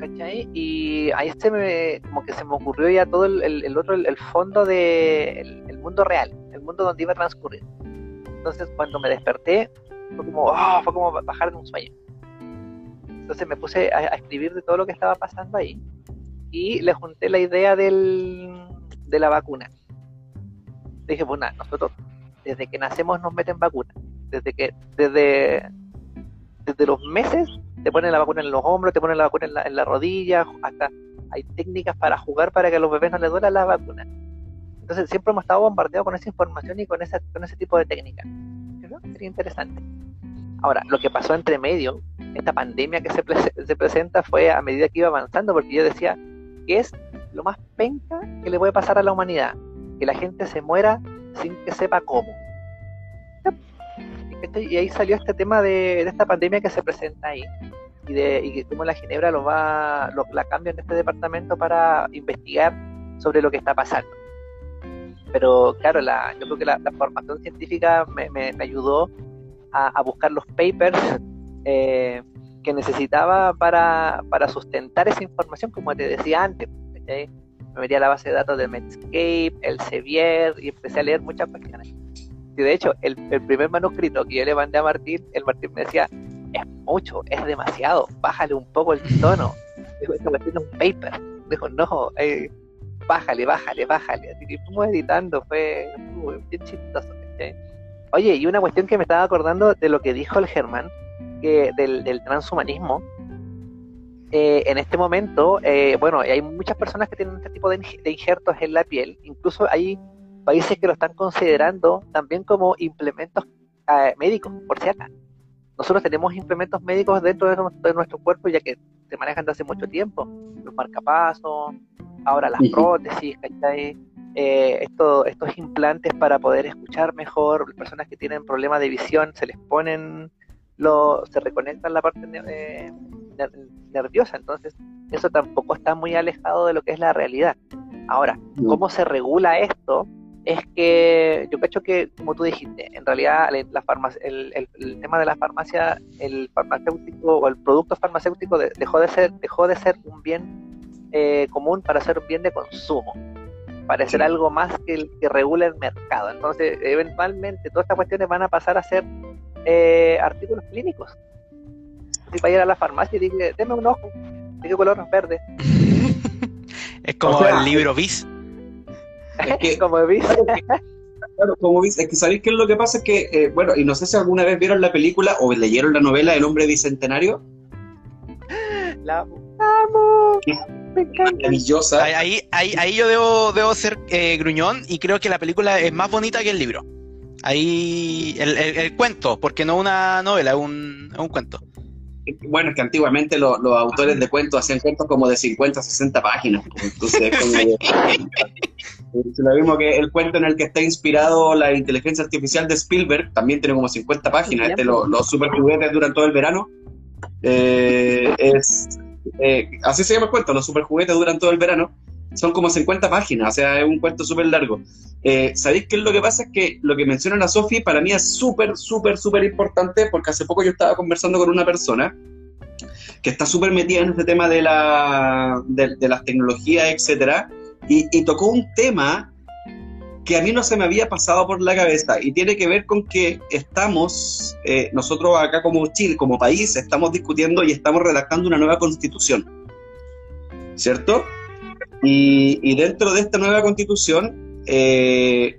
¿cachai? Y ahí se me, como que se me ocurrió ya todo el, el, otro, el, fondo del el mundo real, el mundo donde iba a transcurrir. Entonces, cuando me desperté, fue como, oh, fue como bajar de un sueño. Entonces me puse a, escribir de todo lo que estaba pasando ahí y le junté la idea del, de la vacuna. Dije, pues nosotros desde que nacemos nos meten vacuna. Desde que, desde, desde los meses te ponen la vacuna en los hombros, te ponen la vacuna en la, en la rodilla, hasta hay técnicas para jugar para que a los bebés no les duela la vacuna. Entonces siempre hemos estado bombardeados con esa información y con, esa, con ese tipo de técnicas. Sería interesante. Ahora, lo que pasó entre medio, esta pandemia que se, se presenta fue a medida que iba avanzando, porque yo decía, que es lo más penca que le puede pasar a la humanidad? Que la gente se muera sin que sepa cómo. Y ahí salió este tema de, esta pandemia que se presenta ahí y de y cómo la Ginebra lo va lo, la cambia en este departamento para investigar sobre lo que está pasando. Pero claro, la, yo creo que la, formación científica me, me ayudó a, buscar los papers eh, que necesitaba para, sustentar esa información, como te decía antes. Me metí a la base de datos de Medscape, el Sevier, y empecé a leer muchas páginas. Y de hecho, el, primer manuscrito que yo le mandé a Martín, el Martín me decía, es mucho, es demasiado, bájale un poco el tono. Dijo, esto es un paper. Dijo, no, eh, bájale, bájale, bájale. Así que fuimos editando, fue bien chistoso. Oye, y una cuestión que me estaba acordando de lo que dijo el Germán, que del, transhumanismo. Eh, en este momento, eh, bueno, hay muchas personas que tienen este tipo de, injertos en la piel, incluso hay países que lo están considerando también como implementos eh, médicos, por si acaso. Nosotros tenemos implementos médicos dentro de, nuestro cuerpo ya que se manejan desde hace mucho tiempo, los marcapasos, ahora las prótesis, ¿cachai? Eh, esto, estos implantes para poder escuchar mejor, personas que tienen problemas de visión, se les ponen, lo, se reconectan la parte eh, nerviosa, entonces eso tampoco está muy alejado de lo que es la realidad. Ahora, ¿cómo se regula esto? Es que yo creo que, como tú dijiste, en realidad la farmacia, el, el, tema de la farmacia, el farmacéutico o el producto farmacéutico dejó de ser, dejó de ser un bien eh, común para ser un bien de consumo parecer algo más que el que regula el mercado. Entonces, eventualmente, todas estas cuestiones van a pasar a ser eh, artículos clínicos. Si para ir a la farmacia y dije, deme un ojo, ¿de qué color? Verde. es como el libro bis. Es que, como bis. Claro, como bis, es que sabéis qué es lo que pasa, es que, eh, bueno, y no sé si alguna vez vieron la película o leyeron la novela El hombre bicentenario. La amo. Maravillosa. Ahí, ahí, ahí yo debo, debo ser eh, gruñón y creo que la película es más bonita que el libro. Ahí el, cuento, porque no una novela, es un, un cuento. Bueno, es que antiguamente los autores de cuentos hacían cuentos como de 50, 60 páginas. Entonces, como lo mismo que el cuento en el que está inspirado la inteligencia artificial de Spielberg, también tiene como 50 páginas. Este, los, los super juguetes duran todo el verano. Eh, es, eh, así se llama el cuento, los super juguetes duran todo el verano son como 50 páginas, o sea, es un cuento súper largo. Eh, ¿Sabéis qué es lo que pasa? Es que lo que menciona la Sofi para mí es súper, súper, súper importante porque hace poco yo estaba conversando con una persona que está súper metida en este tema de, la, de, las tecnologías, etcétera, y, tocó un tema que a mí no se me había pasado por la cabeza y tiene que ver con que estamos, eh, nosotros acá como Chile, como país, estamos discutiendo y estamos redactando una nueva constitución, ¿cierto? Y, dentro de esta nueva constitución eh,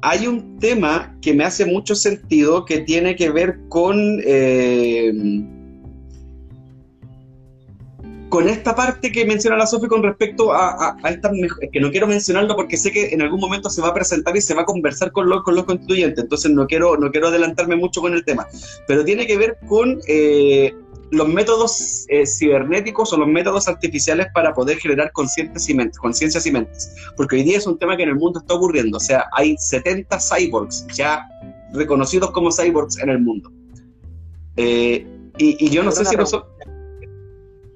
hay un tema que me hace mucho sentido que tiene que ver con, eh, con esta parte que menciona la Sofi con respecto a, a, esta, que no quiero mencionarlo porque sé que en algún momento se va a presentar y se va a conversar con los, con los constituyentes, entonces no quiero, no quiero adelantarme mucho con el tema, pero tiene que ver con eh, los métodos eh, cibernéticos o los métodos artificiales para poder generar conciencias y mentes. Porque hoy día es un tema que en el mundo está ocurriendo. O sea, hay 70 cyborgs ya reconocidos como cyborgs en el mundo. Eh, y, yo no sé si nosotros...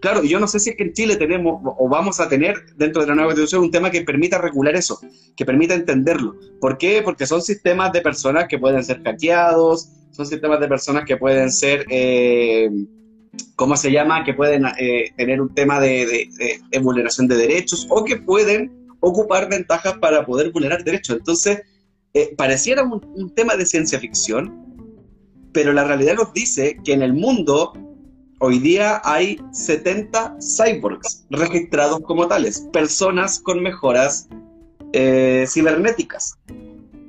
Claro, yo no sé si es que en Chile tenemos o vamos a tener dentro de la nueva constitución un tema que permita regular eso, que permita entenderlo. ¿Por qué? Porque son sistemas de personas que pueden ser hackeados, son sistemas de personas que pueden ser eh, ¿cómo se llama? Que pueden eh, tener un tema de, vulneración de derechos o que pueden ocupar ventajas para poder vulnerar derechos. Entonces, eh, pareciera un, tema de ciencia ficción, pero la realidad nos dice que en el mundo hoy día hay 70 cyborgs registrados como tales, personas con mejoras eh, cibernéticas.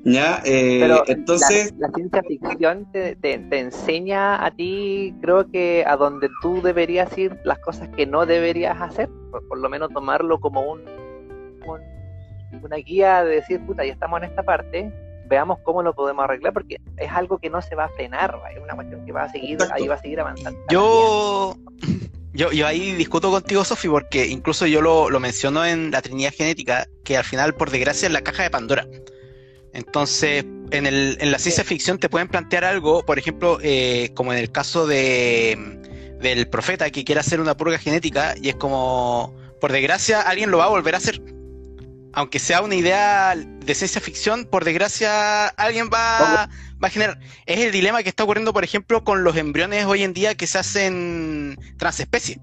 ¿Ya? Eh, Pero entonces... La, ciencia ficción te, enseña a ti, creo que a donde tú deberías ir, las cosas que no deberías hacer, por, lo menos tomarlo como un, una guía de decir, puta, ya estamos en esta parte, veamos cómo lo podemos arreglar, porque es algo que no se va a frenar, es una cuestión que va a seguir, ahí va a seguir avanzando. Yo... Yo, yo ahí discuto contigo, Sofi, porque incluso yo lo, lo menciono en la Trinidad Genética, que al final, por desgracia, es la caja de Pandora. Entonces, en, el, en la ciencia ficción te pueden plantear algo, por ejemplo, eh, como en el caso de, del profeta que quiere hacer una purga genética y es como, por desgracia, alguien lo va a volver a hacer. Aunque sea una idea de ciencia ficción, por desgracia, alguien va, va a generar. Es el dilema que está ocurriendo, por ejemplo, con los embriones hoy en día que se hacen transespecie.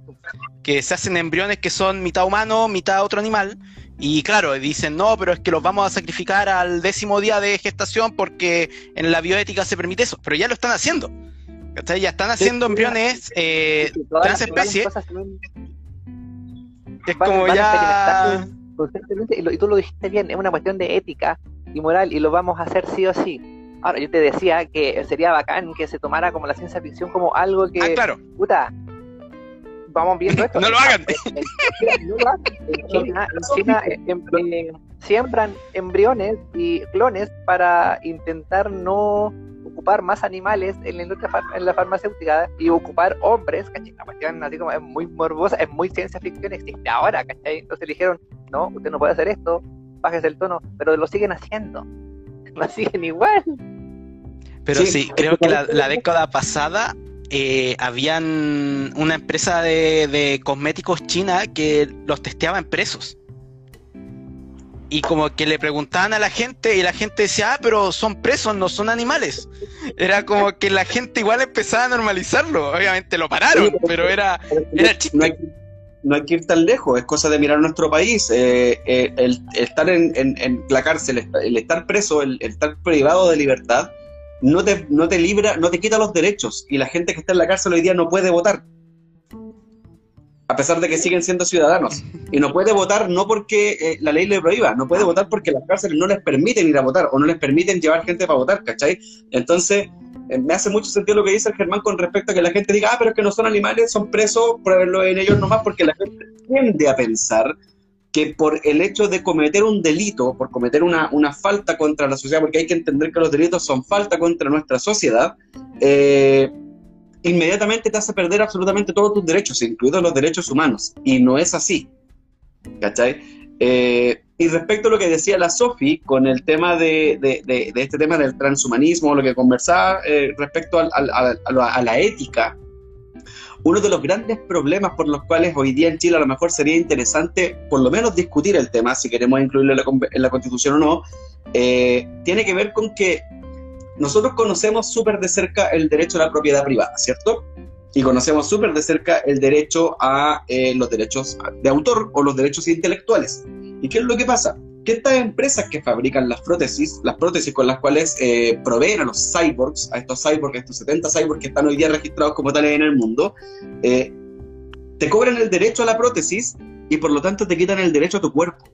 Que se hacen embriones que son mitad humano, mitad otro animal y claro, dicen, no, pero es que los vamos a sacrificar al décimo día de gestación porque en la bioética se permite eso, pero ya lo están haciendo. Ya están haciendo embriones eh, transespecies. Es como ya... Y, tú lo dijiste bien, es una cuestión de ética y moral y lo vamos a hacer sí o sí. Ahora, yo te decía que sería bacán que se tomara como la ciencia ficción como algo que... Ah, claro. Puta, vamos viendo esto. no lo hagan. En China, eh, siembran embriones y clones para intentar no ocupar más animales en la industria en la farmacéutica y ocupar hombres, ¿cachai? La cuestión así como es muy morbosa, es muy ciencia ficción, existe ahora, ¿cachai? Entonces dijeron, no, usted no puede hacer esto, bájese el tono, pero lo siguen haciendo, lo siguen igual. Pero sí, creo que la, década pasada eh, habían una empresa de, de, cosméticos china que los testeaba en presos. Y como que le preguntaban a la gente y la gente decía, ah, pero son presos, no son animales. Era como que la gente igual empezaba a normalizarlo. Obviamente lo pararon, pero era, era chiste. No hay, no hay, que ir tan lejos, es cosa de mirar nuestro país. Eh, eh, el, estar en, en, la cárcel, el estar preso, el, estar privado de libertad, no te, no te libra, no te quita los derechos. Y la gente que está en la cárcel hoy día no puede votar a pesar de que siguen siendo ciudadanos. Y no puede votar no porque eh, la ley le prohíba, no puede votar porque las cárceles no les permiten ir a votar o no les permiten llevar gente para votar, ¿cachai? Entonces, eh, me hace mucho sentido lo que dice el Germán con respecto a que la gente diga, ah, pero es que no son animales, son presos por haberlo en ellos nomás, porque la gente tiende a pensar que por el hecho de cometer un delito, por cometer una, una falta contra la sociedad, porque hay que entender que los delitos son falta contra nuestra sociedad, eh, inmediatamente te hace perder absolutamente todos tus derechos, incluidos los derechos humanos. Y no es así. ¿Cachai? Eh, y respecto a lo que decía la Sofi con el tema de, de, este tema del transhumanismo, lo que conversaba eh, respecto a, a, la ética, uno de los grandes problemas por los cuales hoy día en Chile a lo mejor sería interesante por lo menos discutir el tema, si queremos incluirlo en la, Constitución o no, eh, tiene que ver con que nosotros conocemos súper de cerca el derecho a la propiedad privada, ¿cierto? Y conocemos súper de cerca el derecho a eh, los derechos de autor o los derechos intelectuales. ¿Y qué es lo que pasa? Que estas empresas que fabrican las prótesis, las prótesis con las cuales eh, proveen a los cyborgs, a estos cyborgs, estos 70 cyborgs que están hoy día registrados como tales en el mundo, eh, te cobran el derecho a la prótesis y por lo tanto te quitan el derecho a tu cuerpo.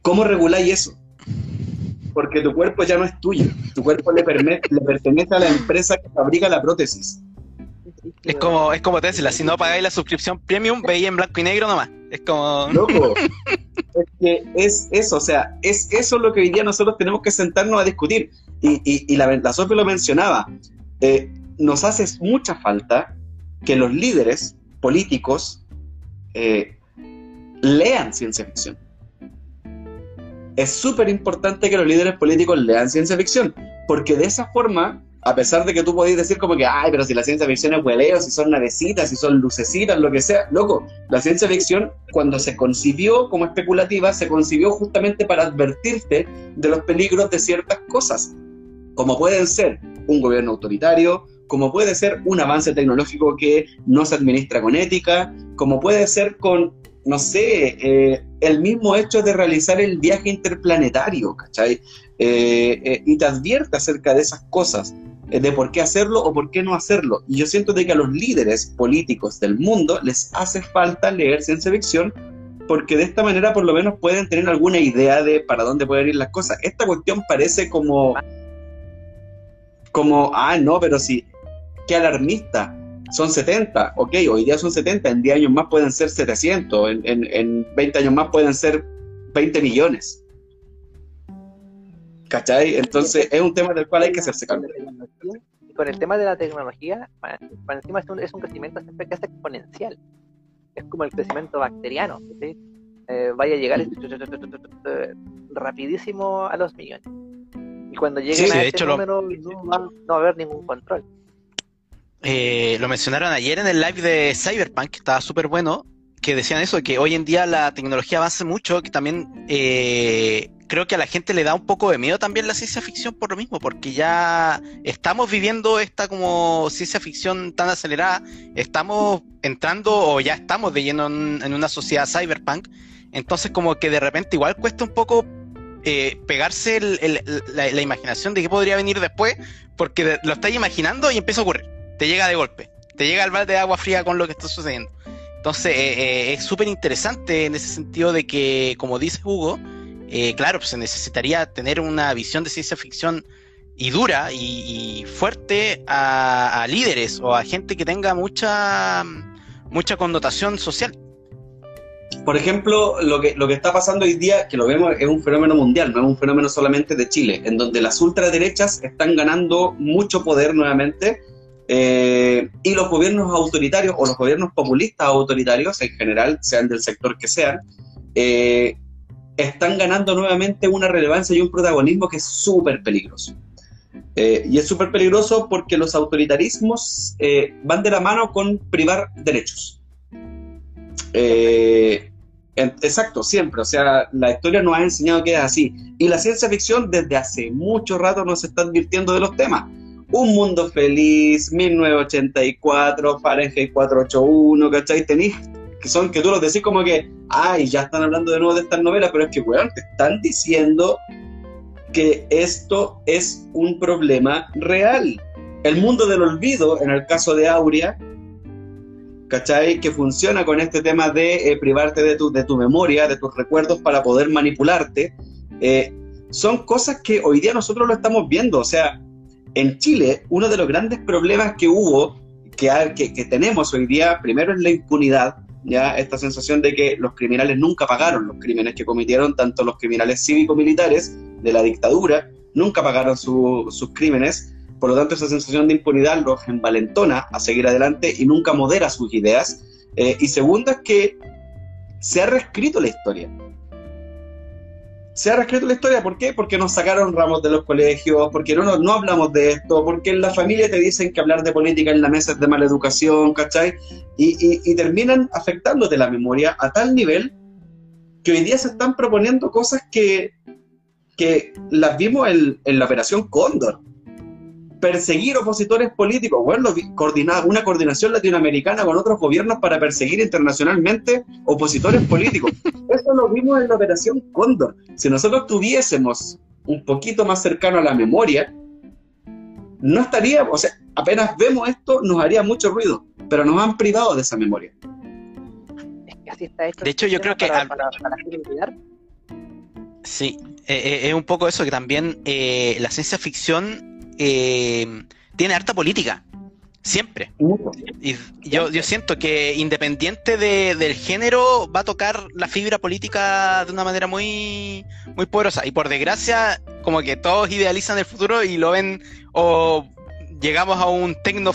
¿Cómo reguláis eso? Porque tu cuerpo ya no es tuyo, tu cuerpo le, le pertenece a la empresa que fabrica la prótesis. Es como, es como Tesla, si no pagáis la suscripción premium, veis en blanco y negro nomás. Es como. Loco. es que es eso, o sea, es eso lo que hoy día nosotros tenemos que sentarnos a discutir. Y, y, la, la lo mencionaba. Eh, nos hace mucha falta que los líderes políticos eh, lean ciencia ficción es súper importante que los líderes políticos lean ciencia ficción, porque de esa forma, a pesar de que tú podés decir como que, ay, pero si la ciencia ficción es hueleo, si son navecitas, si son lucecitas, lo que sea, loco, la ciencia ficción cuando se concibió como especulativa, se concibió justamente para advertirte de los peligros de ciertas cosas, como pueden ser un gobierno autoritario, como puede ser un avance tecnológico que no se administra con ética, como puede ser con no sé, eh, el mismo hecho de realizar el viaje interplanetario, ¿cachai? Eh, eh, y te advierte acerca de esas cosas, de por qué hacerlo o por qué no hacerlo. Y yo siento de que a los líderes políticos del mundo les hace falta leer ciencia ficción porque de esta manera por lo menos pueden tener alguna idea de para dónde pueden ir las cosas. Esta cuestión parece como, como, ah, no, pero sí, qué alarmista son 70, ok, hoy día son 70, en 10 años más pueden ser 700, en, en, en 20 años más pueden ser 20 millones. ¿Cachai? Entonces es un tema del cual hay que hacerse cargo. Con el tema de la tecnología, para, encima es un, es un crecimiento siempre que es exponencial. Es como el crecimiento bacteriano. ¿sí? Eh, vaya a llegar rapidísimo a los millones. Y cuando lleguen a ese número, no, va, no va a haber ningún control. Eh, lo mencionaron ayer en el live de Cyberpunk, que estaba súper bueno, que decían eso, que hoy en día la tecnología avanza mucho, que también eh, creo que a la gente le da un poco de miedo también la ciencia ficción por lo mismo, porque ya estamos viviendo esta como ciencia ficción tan acelerada, estamos entrando o ya estamos de lleno en, una sociedad cyberpunk, entonces como que de repente igual cuesta un poco eh, pegarse la, la, imaginación de qué podría venir después, porque lo estáis imaginando y empieza a ocurrir te llega de golpe, te llega el balde de agua fría con lo que está sucediendo. Entonces, eh, eh, es súper interesante en ese sentido de que, como dice Hugo, eh, claro, pues se necesitaría tener una visión de ciencia ficción y dura y, fuerte a, líderes o a gente que tenga mucha, mucha connotación social. Por ejemplo, lo que, lo que está pasando hoy día, que lo vemos, es un fenómeno mundial, no es un fenómeno solamente de Chile, en donde las ultraderechas están ganando mucho poder nuevamente Eh, y los gobiernos autoritarios o los gobiernos populistas autoritarios en general, sean del sector que sean, eh, están ganando nuevamente una relevancia y un protagonismo que es súper peligroso. Eh, y es súper peligroso porque los autoritarismos van de la mano con privar derechos. exacto, siempre. O sea, la historia nos ha enseñado que es así. Y la ciencia ficción desde hace mucho rato nos está advirtiendo de los temas. Un Mundo Feliz, 1984, Fahrenheit 481, ¿cachai? Tenéis que son que tú los decís como que, ay, ya están hablando de nuevo de estas novelas, pero es que, weón, te están diciendo que esto es un problema real. El mundo del olvido, en el caso de Aurea, ¿cachai? Que funciona con este tema de eh, privarte de tu, de tu memoria, de tus recuerdos para poder manipularte, eh, son cosas que hoy día nosotros lo estamos viendo. O sea, en Chile, uno de los grandes problemas que hubo, que, tenemos hoy día, primero es la impunidad, ya esta sensación de que los criminales nunca pagaron los crímenes que cometieron, tanto los criminales cívico-militares de la dictadura, nunca pagaron sus crímenes, por lo tanto esa sensación de impunidad los envalentona a seguir adelante y nunca modera sus ideas. Eh, y segundo es que se ha reescrito la historia se ha reescrito la historia. ¿Por qué? Porque nos sacaron ramos de los colegios, porque no, no hablamos de esto, porque en la familia te dicen que hablar de política en la mesa es de mala educación, ¿cachai? Y, y, terminan afectándote la memoria a tal nivel que hoy día se están proponiendo cosas que, que las vimos en, en la Operación Cóndor perseguir opositores políticos, bueno, coordinar una coordinación latinoamericana con otros gobiernos para perseguir internacionalmente opositores políticos. Eso lo vimos en la Operación Cóndor. Si nosotros tuviésemos un poquito más cercano a la memoria, no estaría, o sea, apenas vemos esto, nos haría mucho ruido, pero nos han privado de esa memoria. Es que así está hecho. De hecho, yo creo que... sí, eh, eh, es un poco eso, que también eh, la ciencia ficción eh, tiene harta política. Siempre. Y yo, yo siento que independiente del género, va a tocar la fibra política de una manera muy, muy poderosa. Y por desgracia, como que todos idealizan el futuro y lo ven o llegamos a un tecno,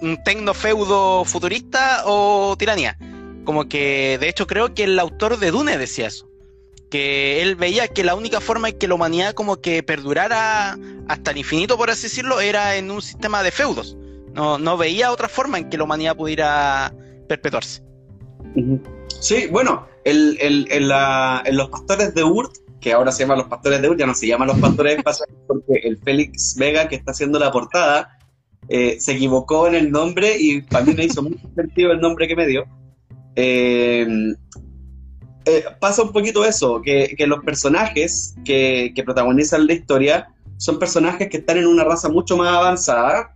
un tecnofeudo futurista o tiranía. Como que, de hecho, creo que el autor de Dune decía eso que él veía que la única forma en que la humanidad como que perdurara hasta el infinito, por así decirlo, era en un sistema de feudos. No, no veía otra forma en que la humanidad pudiera perpetuarse. Sí, bueno, el, el, en los pastores de Urt, que ahora se llaman los pastores de Urt, ya no se llaman los pastores espaciales porque el Félix Vega que está haciendo la portada eh, se equivocó en el nombre y para mí me hizo mucho sentido el nombre que me dio. Eh, eh, pasa un poquito eso, que, los personajes que, protagonizan la historia son personajes que están en una raza mucho más avanzada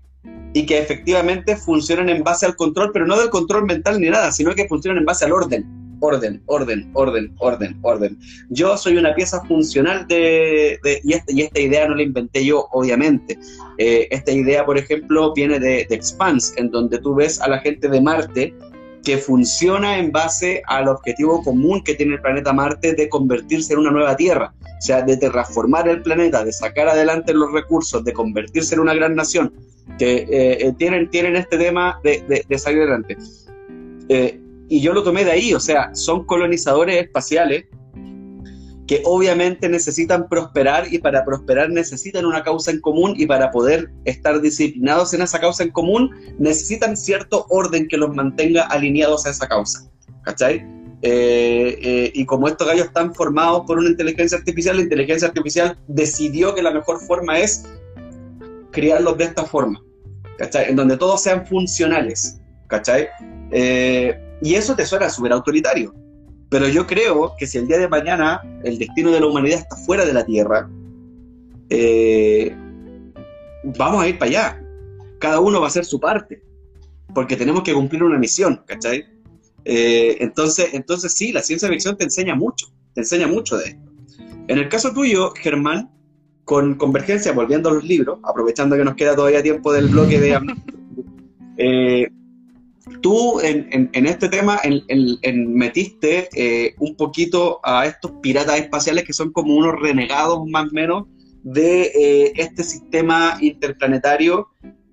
y que efectivamente funcionan en base al control, pero no del control mental ni nada, sino que funcionan en base al orden. Orden, orden, orden, orden, orden. Yo soy una pieza funcional de... y, este, y, esta idea no la inventé yo, obviamente. Eh, esta idea, por ejemplo, viene de, de Expanse, en donde tú ves a la gente de Marte que funciona en base al objetivo común que tiene el planeta Marte de convertirse en una nueva Tierra, o sea, de terraformar el planeta, de sacar adelante los recursos, de convertirse en una gran nación, que eh, eh, tienen, tienen este tema de, de, salir adelante. Eh, y yo lo tomé de ahí, o sea, son colonizadores espaciales que obviamente necesitan prosperar y para prosperar necesitan una causa en común y para poder estar disciplinados en esa causa en común necesitan cierto orden que los mantenga alineados a esa causa. ¿Cachai? Eh, eh, y como estos gallos están formados por una inteligencia artificial, la inteligencia artificial decidió que la mejor forma es criarlos de esta forma, ¿cachai? En donde todos sean funcionales, ¿cachai? Eh, y eso te suena súper autoritario, pero yo creo que si el día de mañana el destino de la humanidad está fuera de la Tierra, eh, vamos a ir para allá. Cada uno va a hacer su parte, porque tenemos que cumplir una misión, ¿cachai? Eh, entonces, entonces sí, la ciencia ficción te enseña mucho, te enseña mucho de esto. En el caso tuyo, Germán, con Convergencia, volviendo a los libros, aprovechando que nos queda todavía tiempo del bloque de... eh, tú en, este tema en, metiste eh, un poquito a estos piratas espaciales que son como unos renegados más o menos de eh, este sistema interplanetario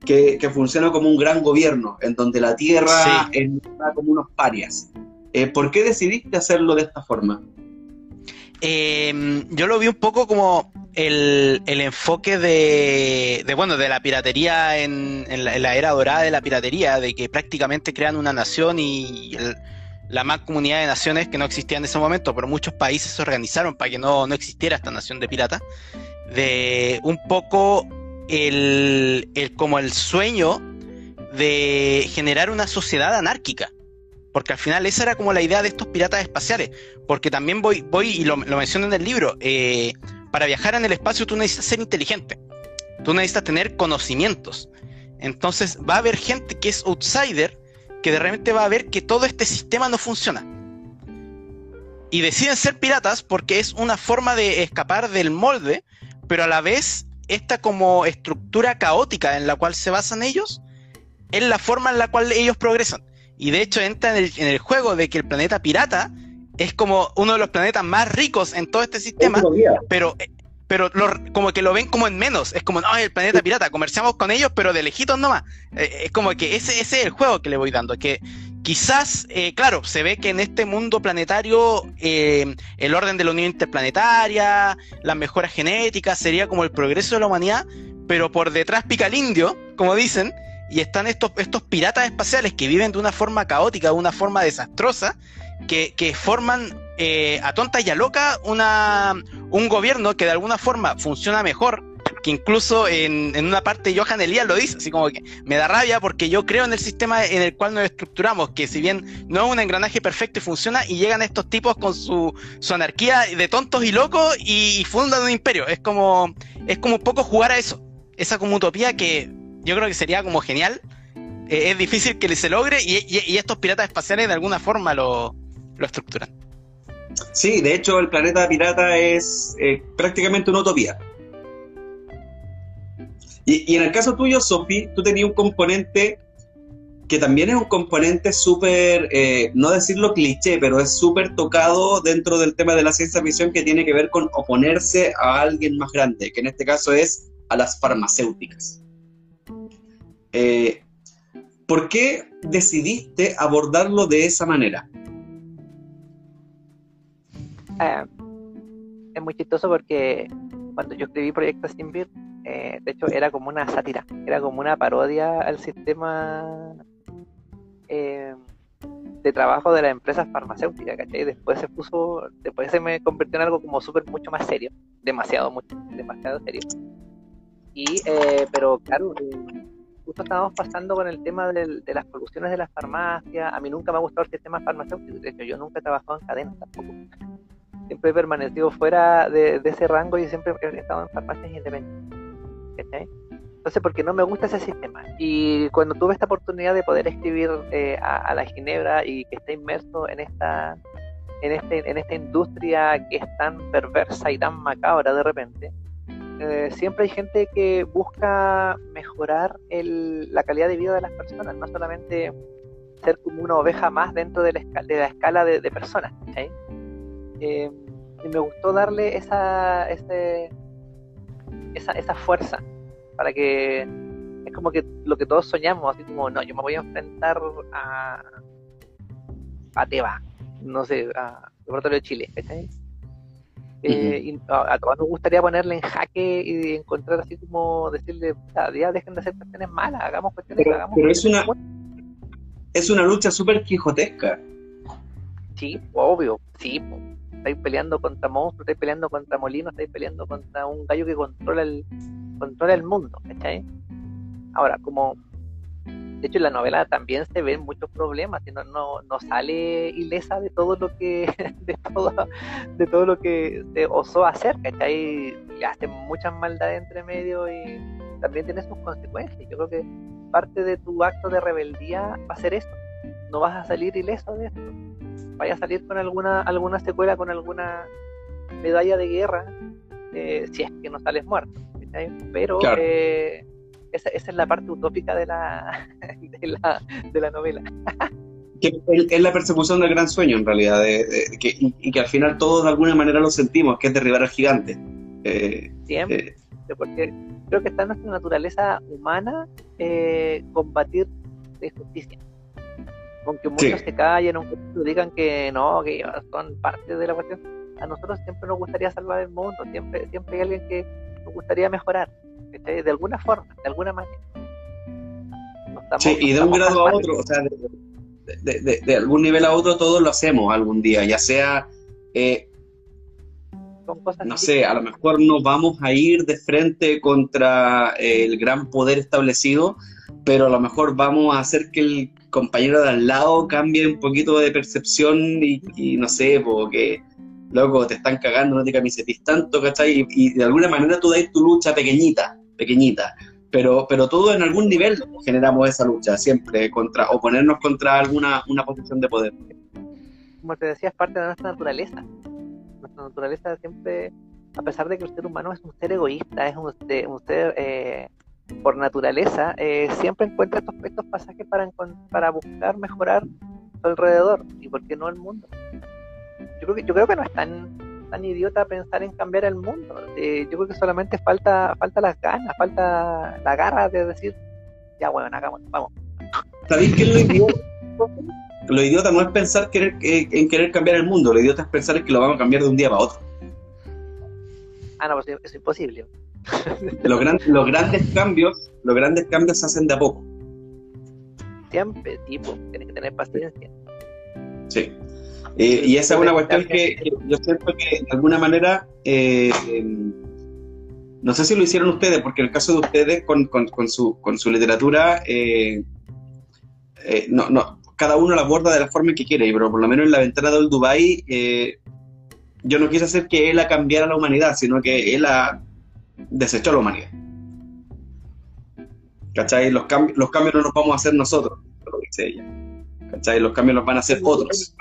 que, funciona como un gran gobierno, en donde la tierra está como unos parias. Eh, ¿Por qué decidiste hacerlo de esta forma? Yo lo vi un poco como el, enfoque de, bueno, de la piratería en, la, era dorada de la piratería, de que prácticamente crean una nación y la más comunidad de naciones que no existía en ese momento, pero muchos países se organizaron para que no, no existiera esta nación de piratas, de un poco el, el, como el sueño de generar una sociedad anárquica. Porque al final esa era como la idea de estos piratas espaciales. Porque también voy, voy y lo, lo menciono en el libro, eh, para viajar en el espacio tú necesitas ser inteligente. Tú necesitas tener conocimientos. Entonces va a haber gente que es outsider, que de repente va a ver que todo este sistema no funciona. Y deciden ser piratas porque es una forma de escapar del molde, pero a la vez esta como estructura caótica en la cual se basan ellos es la forma en la cual ellos progresan. Y de hecho entra en el, juego de que el planeta pirata es como uno de los planetas más ricos en todo este sistema, pero, pero como que lo ven como en menos. Es como, no, el planeta pirata, comerciamos con ellos, pero de lejitos nomás. Eh, es como que ese, ese, es el juego que le voy dando, que quizás, eh, claro, se ve que en este mundo planetario eh, el orden de la unión interplanetaria, las mejoras genéticas, sería como el progreso de la humanidad, pero por detrás pica el indio, como dicen, y están estos, estos piratas espaciales que viven de una forma caótica, de una forma desastrosa, que, forman eh, a tonta y a loca una, un gobierno que de alguna forma funciona mejor, que incluso en, en, una parte Johan Elías lo dice, así como que me da rabia porque yo creo en el sistema en el cual nos estructuramos, que si bien no es un engranaje perfecto y funciona, y llegan estos tipos con su, su anarquía de tontos y locos y, fundan un imperio. Es como, es como un poco jugar a eso, esa como utopía que yo creo que sería como genial. Eh, es difícil que se logre y, estos piratas espaciales de alguna forma lo, estructuran. Sí, de hecho el planeta pirata es prácticamente una utopía. Y, en el caso tuyo, Sofi, tú tenías un componente que también es un componente súper, eh, no decirlo cliché, pero es súper tocado dentro del tema de la ciencia ficción que tiene que ver con oponerse a alguien más grande, que en este caso es a las farmacéuticas. Eh, ¿Por qué decidiste abordarlo de esa manera? Eh, es muy chistoso porque cuando yo escribí Proyecto Simbir, eh, de hecho era como una sátira, era como una parodia al sistema de trabajo de las empresas farmacéuticas, ¿cachai? Después se puso, después se me convirtió en algo como súper mucho más serio, demasiado, mucho, demasiado serio. Y, pero claro, justo estábamos pasando con el tema de las producciones de las farmacias. A mí nunca me ha gustado el sistema farmacéutico. De hecho, yo nunca he trabajado en cadenas tampoco. Siempre he permanecido fuera de, ese rango y siempre he estado en farmacias independientes. Entonces, porque no me gusta ese sistema. Y cuando tuve esta oportunidad de poder escribir eh, a, la Ginebra y que esté inmerso en esta, en, este, en esta industria que es tan perversa y tan macabra de repente, eh, siempre hay gente que busca mejorar la calidad de vida de las personas, no solamente ser como una oveja más dentro de la, escala de, personas. Eh, y me gustó darle esa, esa, esa fuerza para que es como que lo que todos soñamos, así como, no, yo me voy a enfrentar a, a Teba, no sé, a Laboratorio de Chile, ¿cachai? Eh, y a, todos nos gustaría ponerle en jaque y encontrar así como decirle, ya dejen de hacer cuestiones malas, hagamos cuestiones pero, hagamos pero es una es una lucha súper quijotesca. Sí, obvio, sí. Estáis peleando contra monstruos, estáis peleando contra molinos, estáis peleando contra un gallo que controla el, controla el mundo, ¿cachai? Ahora, como de hecho, en la novela también se ven muchos problemas, no, no, no sale ilesa de todo lo que de todo, de todo lo que se osó hacer, ¿cachai? Le muchas maldades entre medio y también tiene sus consecuencias. Yo creo que parte de tu acto de rebeldía va a ser eso. No vas a salir ileso de esto. Vaya a salir con alguna, alguna secuela, con alguna medalla de guerra, eh, si es que no sales muerto. Pero eh, esa, es la parte utópica de la, de la, novela. que es la persecución del gran sueño, en realidad, que, y, que al final todos de alguna manera lo sentimos, que es derribar al gigante. Eh, Siempre, eh, porque creo que está en nuestra naturaleza humana eh, combatir de justicia. Aunque muchos se callen, aunque digan que no, que son parte de la cuestión, a nosotros siempre nos gustaría salvar el mundo, siempre, siempre hay alguien que nos gustaría mejorar, de alguna forma, de alguna manera. sí, y de un grado a otro, o sea, de, algún nivel a otro, todos lo hacemos algún día, ya sea, eh, no sé, a lo mejor nos vamos a ir de frente contra el gran poder establecido, pero a lo mejor vamos a hacer que el compañero de al lado cambie un poquito de percepción y, no sé, porque, loco, te están cagando, no te camisetís tanto, ¿cachai? Y, de alguna manera tú dais tu lucha pequeñita, pequeñita pero, pero todos en algún nivel generamos esa lucha, siempre, contra, oponernos contra alguna una posición de poder. Como te decía, es parte de nuestra naturaleza. Nuestra naturaleza siempre, a pesar de que el ser humano es un ser egoísta, es un, ser, eh, por naturaleza, eh, siempre encuentra estos, estos pasajes para, para buscar mejorar su alrededor, y por qué no el mundo. Yo creo que, yo creo que no es tan tan idiota pensar en cambiar el mundo. Eh, yo creo que solamente falta falta las ganas, falta la garra de decir, ya bueno, vamos. ¿Sabéis que lo idiota? lo idiota no es pensar querer, en querer cambiar el mundo, lo idiota es pensar que lo vamos a cambiar de un día para otro. Ah, no, pues es imposible. los, los grandes cambios, los grandes cambios se hacen de a poco. Siempre, tipo, tienes que tener paciencia. Sí. Eh, y esa es una cuestión que, yo siento que de alguna manera, eh, no sé si lo hicieron ustedes, porque en el caso de ustedes con, con, su, con su literatura, eh, no, no, cada uno la aborda de la forma que quiere, pero por lo menos en la ventana del Dubai yo no quise hacer que él a cambiara la humanidad, sino que él ha desechó la humanidad. ¿Cachai? Los, cambios los cambios no los vamos a hacer nosotros, lo dice ella. ¿Cachai? Los cambios los van a hacer otros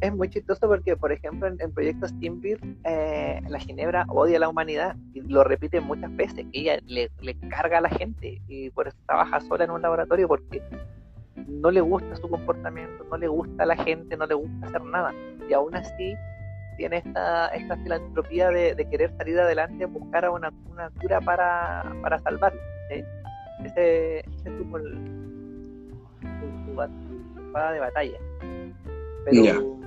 es muy chistoso porque, por ejemplo, en, proyectos Teambeer, eh, la Ginebra odia a la humanidad y lo repite muchas veces, que ella le, carga a la gente y por eso trabaja sola en un laboratorio porque no le gusta su comportamiento, no le gusta a la gente, no le gusta hacer nada. Y aún así tiene esta, esta filantropía de, querer salir adelante, buscar una, una cura para, para salvarlo. Ese, es su, espada de batalla. Pero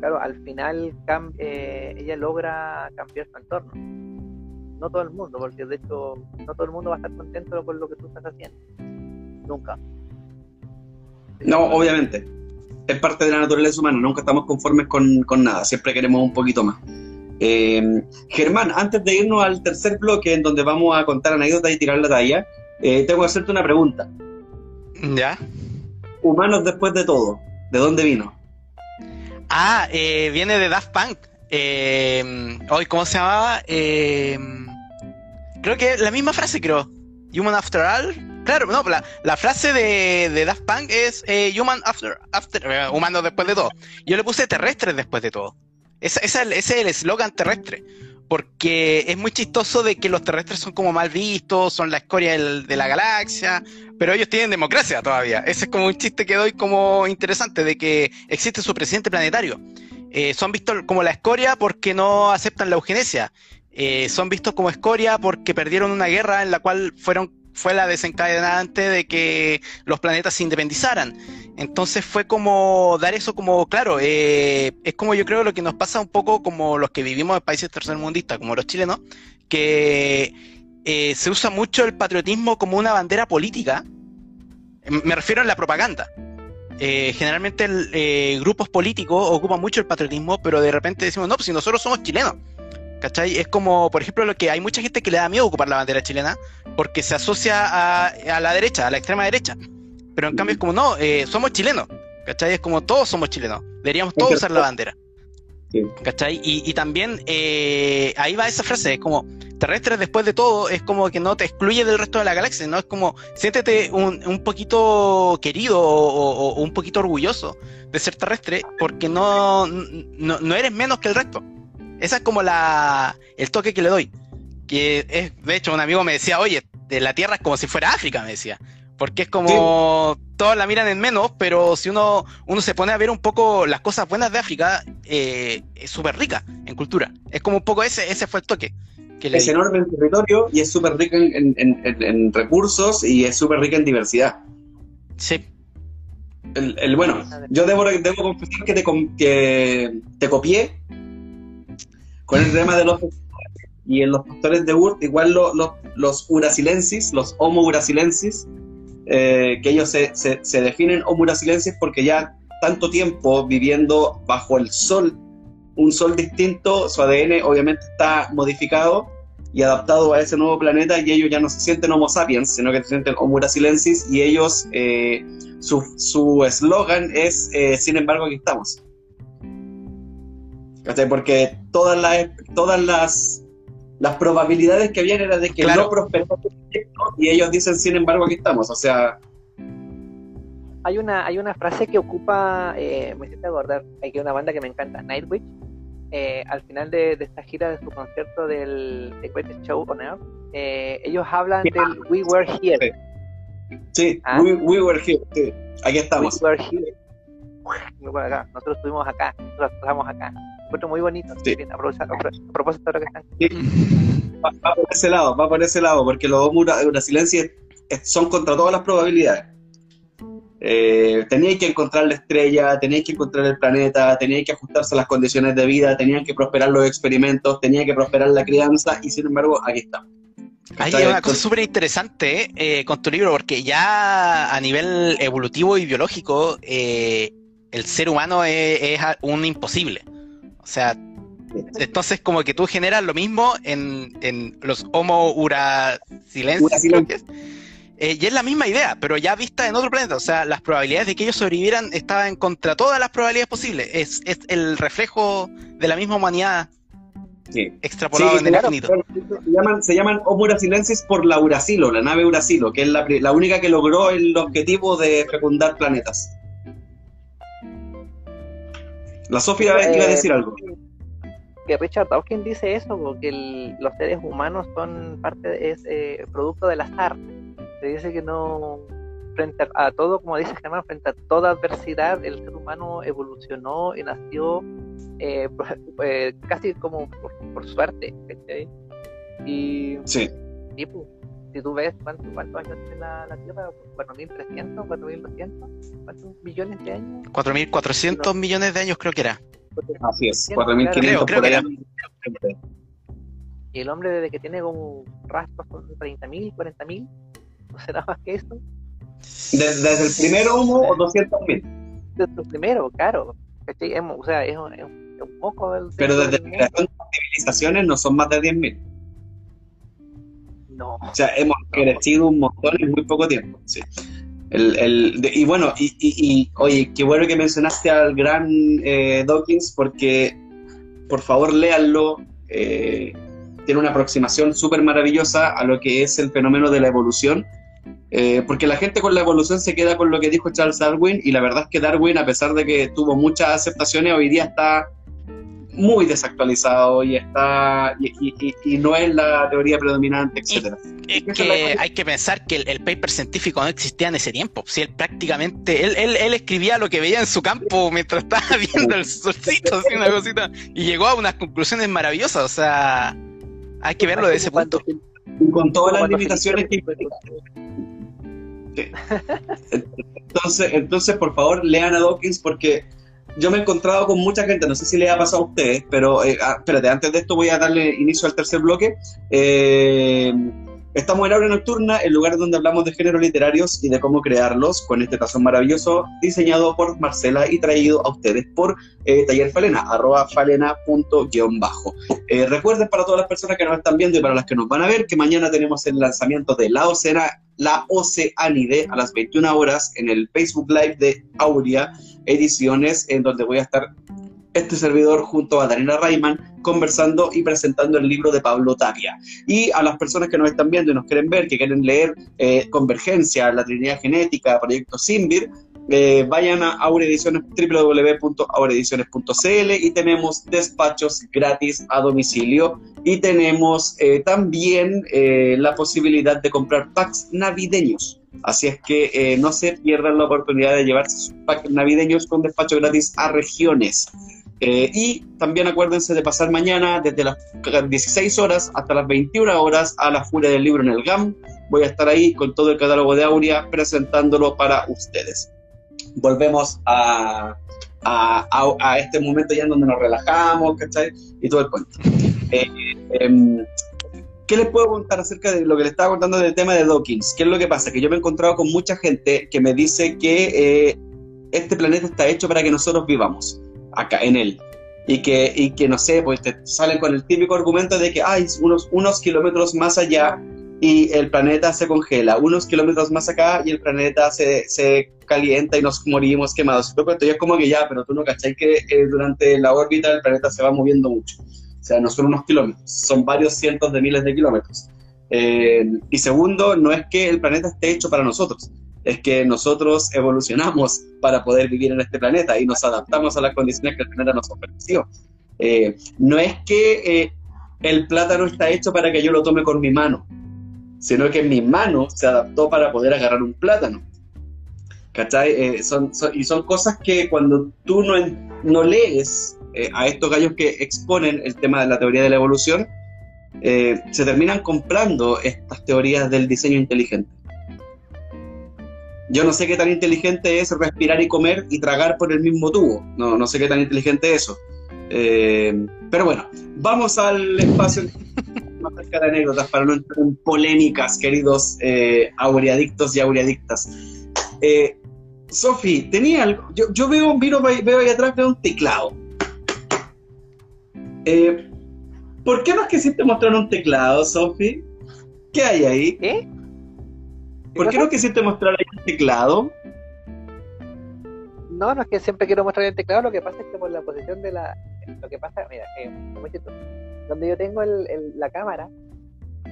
claro, al final eh, ella logra cambiar su entorno. No todo el mundo, porque de hecho no todo el mundo va a estar contento con lo que tú estás haciendo. Nunca. No, obviamente. Es parte de la naturaleza humana, nunca estamos conformes con, nada, siempre queremos un poquito más. Eh, Germán, antes de irnos al tercer bloque en donde vamos a contar anécdotas y tirar la talla, eh, tengo que hacerte una pregunta. ¿Ya? Humanos después de todo, ¿de dónde vino? Ah, eh, viene de Daft Punk. Eh, hoy, ¿cómo se llamaba? Creo que la misma frase, creo. Human After All. Claro, no, la, frase de, Daft Punk es eh, Human After, after humano después de todo. Yo le puse terrestres después de todo. Ese es el eslogan terrestre porque es muy chistoso de que los terrestres son como mal vistos, son la escoria de la galaxia, pero ellos tienen democracia todavía. Ese es como un chiste que doy como interesante, de que existe su presidente planetario. Eh, son vistos como la escoria porque no aceptan la eugenesia. Eh, son vistos como escoria porque perdieron una guerra en la cual fueron fue la desencadenante de que los planetas se independizaran. Entonces fue como dar eso como, claro, eh, es como yo creo lo que nos pasa un poco como los que vivimos en países tercermundistas, como los chilenos, que eh, se usa mucho el patriotismo como una bandera política. Me refiero a la propaganda. Eh, generalmente grupos políticos ocupan mucho el patriotismo, pero de repente decimos, no, pues si nosotros somos chilenos. ¿Cachai? Es como, por ejemplo, lo que hay mucha gente que le da miedo ocupar la bandera chilena porque se asocia a, la derecha, a la extrema derecha. Pero en cambio es como, no, eh, somos chilenos. ¿Cachai? Es como todos somos chilenos. Deberíamos todos usar la bandera. ¿Cachai? Y, también eh, ahí va esa frase, es como, terrestres después de todo, es como que no te excluye del resto de la galaxia, ¿no? Es como, siéntete un, un poquito querido o, o, un poquito orgulloso de ser terrestre porque no, no, no eres menos que el resto. Esa es como la, el toque que le doy. Que es, de hecho, un amigo me decía, oye, de la Tierra es como si fuera África, me decía. Porque es como todos la miran en menos, pero si uno, uno se pone a ver un poco las cosas buenas de África, eh, es súper rica en cultura. Es como un poco ese, ese fue el toque. es enorme en territorio y es súper rica en, recursos y es súper rica en diversidad. Sí. El, bueno, yo debo, debo confesar que te, que te copié con el tema de los y en los pastores de Urt, igual los urasilensis, los homo urasilensis, eh, que ellos se, se, definen homo urasilensis porque ya tanto tiempo viviendo bajo el sol, un sol distinto, su ADN obviamente está modificado y adaptado a ese nuevo planeta y ellos ya no se sienten homo sapiens, sino que se sienten homo urasilensis y ellos, eh, su eslogan es, eh, sin embargo, aquí estamos. Porque todas las, todas las las probabilidades que habían era de que no prosperara el proyecto y ellos dicen, sin embargo, aquí estamos. O sea. Hay una, hay una frase que ocupa, eh, me hiciste acordar, hay una banda que me encanta, Nightwish, eh, al final de, esta gira de su concierto del The Greatest Show on Earth, eh, ellos hablan del We Were Here. Sí, ah. we, Were Here, sí. aquí estamos. We Were Here. Nosotros estuvimos acá, nosotros estamos acá encuentro muy bonito. Sí. a, propósito, de lo que están. Sí. Va, por ese lado, va por ese lado, porque los brasileños son contra todas las probabilidades. Eh, teníais que encontrar la estrella, teníais que encontrar el planeta, teníais que ajustarse a las condiciones de vida, tenían que prosperar los experimentos, tenía que prosperar la crianza, y sin embargo, aquí estamos. Hay una cosa súper interesante eh, con tu libro, porque ya a nivel evolutivo y biológico, eh, el ser humano es, un imposible. O sea, entonces como que tú generas lo mismo en, en los Homo urasilenses. Eh, y es la misma idea, pero ya vista en otro planeta. O sea, las probabilidades de que ellos sobrevivieran estaban contra todas las probabilidades posibles. Es, es el reflejo de la misma humanidad extrapolado en el infinito. Se llaman, se llaman Homo urasilensis por la Urasilo, la nave Urasilo, que es la, la única que logró el objetivo de fecundar planetas. La Sofía iba a decir algo. Que Richard Dawkins dice eso, porque los seres humanos son parte, es eh, producto del azar. Se dice que no, frente a, todo, como dice Germán, frente a toda adversidad, el ser humano evolucionó y nació eh, pues, casi como por, suerte. Y, sí. Y, pues, si tú ves cuántos años tiene la, la Tierra, 4.300, 4.200, ¿cuántos millones de años? 4.400 millones de años creo que era. Así es, 4.500 creo, que era. Y el hombre desde que tiene como rastros son 30.000, 40.000, ¿no será más que eso? ¿Desde, el primero humo o 200.000? Desde el primero, claro. O sea, es, un, poco del... Pero desde la creación de civilizaciones no son más de 10.000. O sea, hemos crecido un montón en muy poco tiempo. Y bueno, y, oye, qué bueno que mencionaste al gran eh, Dawkins porque por favor léanlo. Eh, tiene una aproximación súper maravillosa a lo que es el fenómeno de la evolución. Eh, porque la gente con la evolución se queda con lo que dijo Charles Darwin y la verdad es que Darwin, a pesar de que tuvo muchas aceptaciones, hoy día está muy desactualizado y está y, no es la teoría predominante, etcétera. Es, que hay que pensar que el, paper científico no existía en ese tiempo. Si él prácticamente, él, él, escribía lo que veía en su campo mientras estaba viendo el solcito, así una cosita, y llegó a unas conclusiones maravillosas. O sea, hay que verlo de ese punto. con todas las limitaciones que entonces, entonces, por favor, lean a Dawkins porque yo me he encontrado con mucha gente, no sé si le ha pasado a ustedes, pero eh, ah, espérate, antes de esto voy a darle inicio al tercer bloque. Eh, estamos en Aula Nocturna, el lugar donde hablamos de géneros literarios y de cómo crearlos, con este tazón maravilloso diseñado por Marcela y traído a ustedes por eh, Falena, arroba falena. Eh, recuerden para todas las personas que nos están viendo y para las que nos van a ver que mañana tenemos el lanzamiento de La Oceana, La Oceanide a las 21 horas en el Facebook Live de Aurea ediciones en donde voy a estar este servidor junto a Daniela Rayman conversando y presentando el libro de Pablo Tapia. Y a las personas que nos están viendo y nos quieren ver, que quieren leer eh, Convergencia, la Trinidad Genética, Proyecto Simbir, eh, vayan a Aurediciones, www.aurediciones.cl y tenemos despachos gratis a domicilio y tenemos eh, también la posibilidad de comprar packs navideños Así es que eh, no se pierdan la oportunidad de llevarse sus packs navideños con despacho gratis a regiones. Eh, y también acuérdense de pasar mañana desde las 16 horas hasta las 21 horas a la Furia del Libro en el GAM. Voy a estar ahí con todo el catálogo de Aurea presentándolo para ustedes. Volvemos a, a, este momento ya en donde nos relajamos, ¿cachai? Y todo el cuento. Eh, em, ¿Qué les puedo contar acerca de lo que les estaba contando del tema de Dawkins? ¿Qué es lo que pasa? Que yo me he encontrado con mucha gente que me dice que eh, este planeta está hecho para que nosotros vivamos acá en él. Y que, y que no sé, pues te salen con el típico argumento de que hay unos, unos kilómetros más allá y el planeta se congela, unos kilómetros más acá y el planeta se, se calienta y nos morimos quemados. Y es como que ya, pero tú no cachai que eh, durante la órbita el planeta se va moviendo mucho. O sea, no son unos kilómetros, son varios cientos de miles de kilómetros. Eh, y segundo, no es que el planeta esté hecho para nosotros, es que nosotros evolucionamos para poder vivir en este planeta y nos adaptamos a las condiciones que el planeta nos ofreció. Eh, no es que eh, el plátano está hecho para que yo lo tome con mi mano, sino que mi mano se adaptó para poder agarrar un plátano. ¿Cachai? son, y son cosas que cuando tú no, no lees eh, a estos gallos que exponen el tema de la teoría de la evolución, eh, se terminan comprando estas teorías del diseño inteligente. Yo no sé qué tan inteligente es respirar y comer y tragar por el mismo tubo. No, no sé qué tan inteligente es eso. Eh, pero bueno, vamos al espacio más cerca de anécdotas para no entrar en polémicas, queridos aureadictos y aureadictas. Sofi, tenía algo. Yo, yo veo, veo, veo ahí atrás, veo un teclado. Eh, ¿Por qué nos quisiste mostrar un teclado, Sofi? ¿Qué hay ahí? ¿Eh? ¿Por qué no quisiste mostrar ahí un teclado? No, no es que siempre quiero mostrar el teclado, lo que pasa es que por la posición de la... Lo que pasa, mira, eh, donde yo tengo la cámara,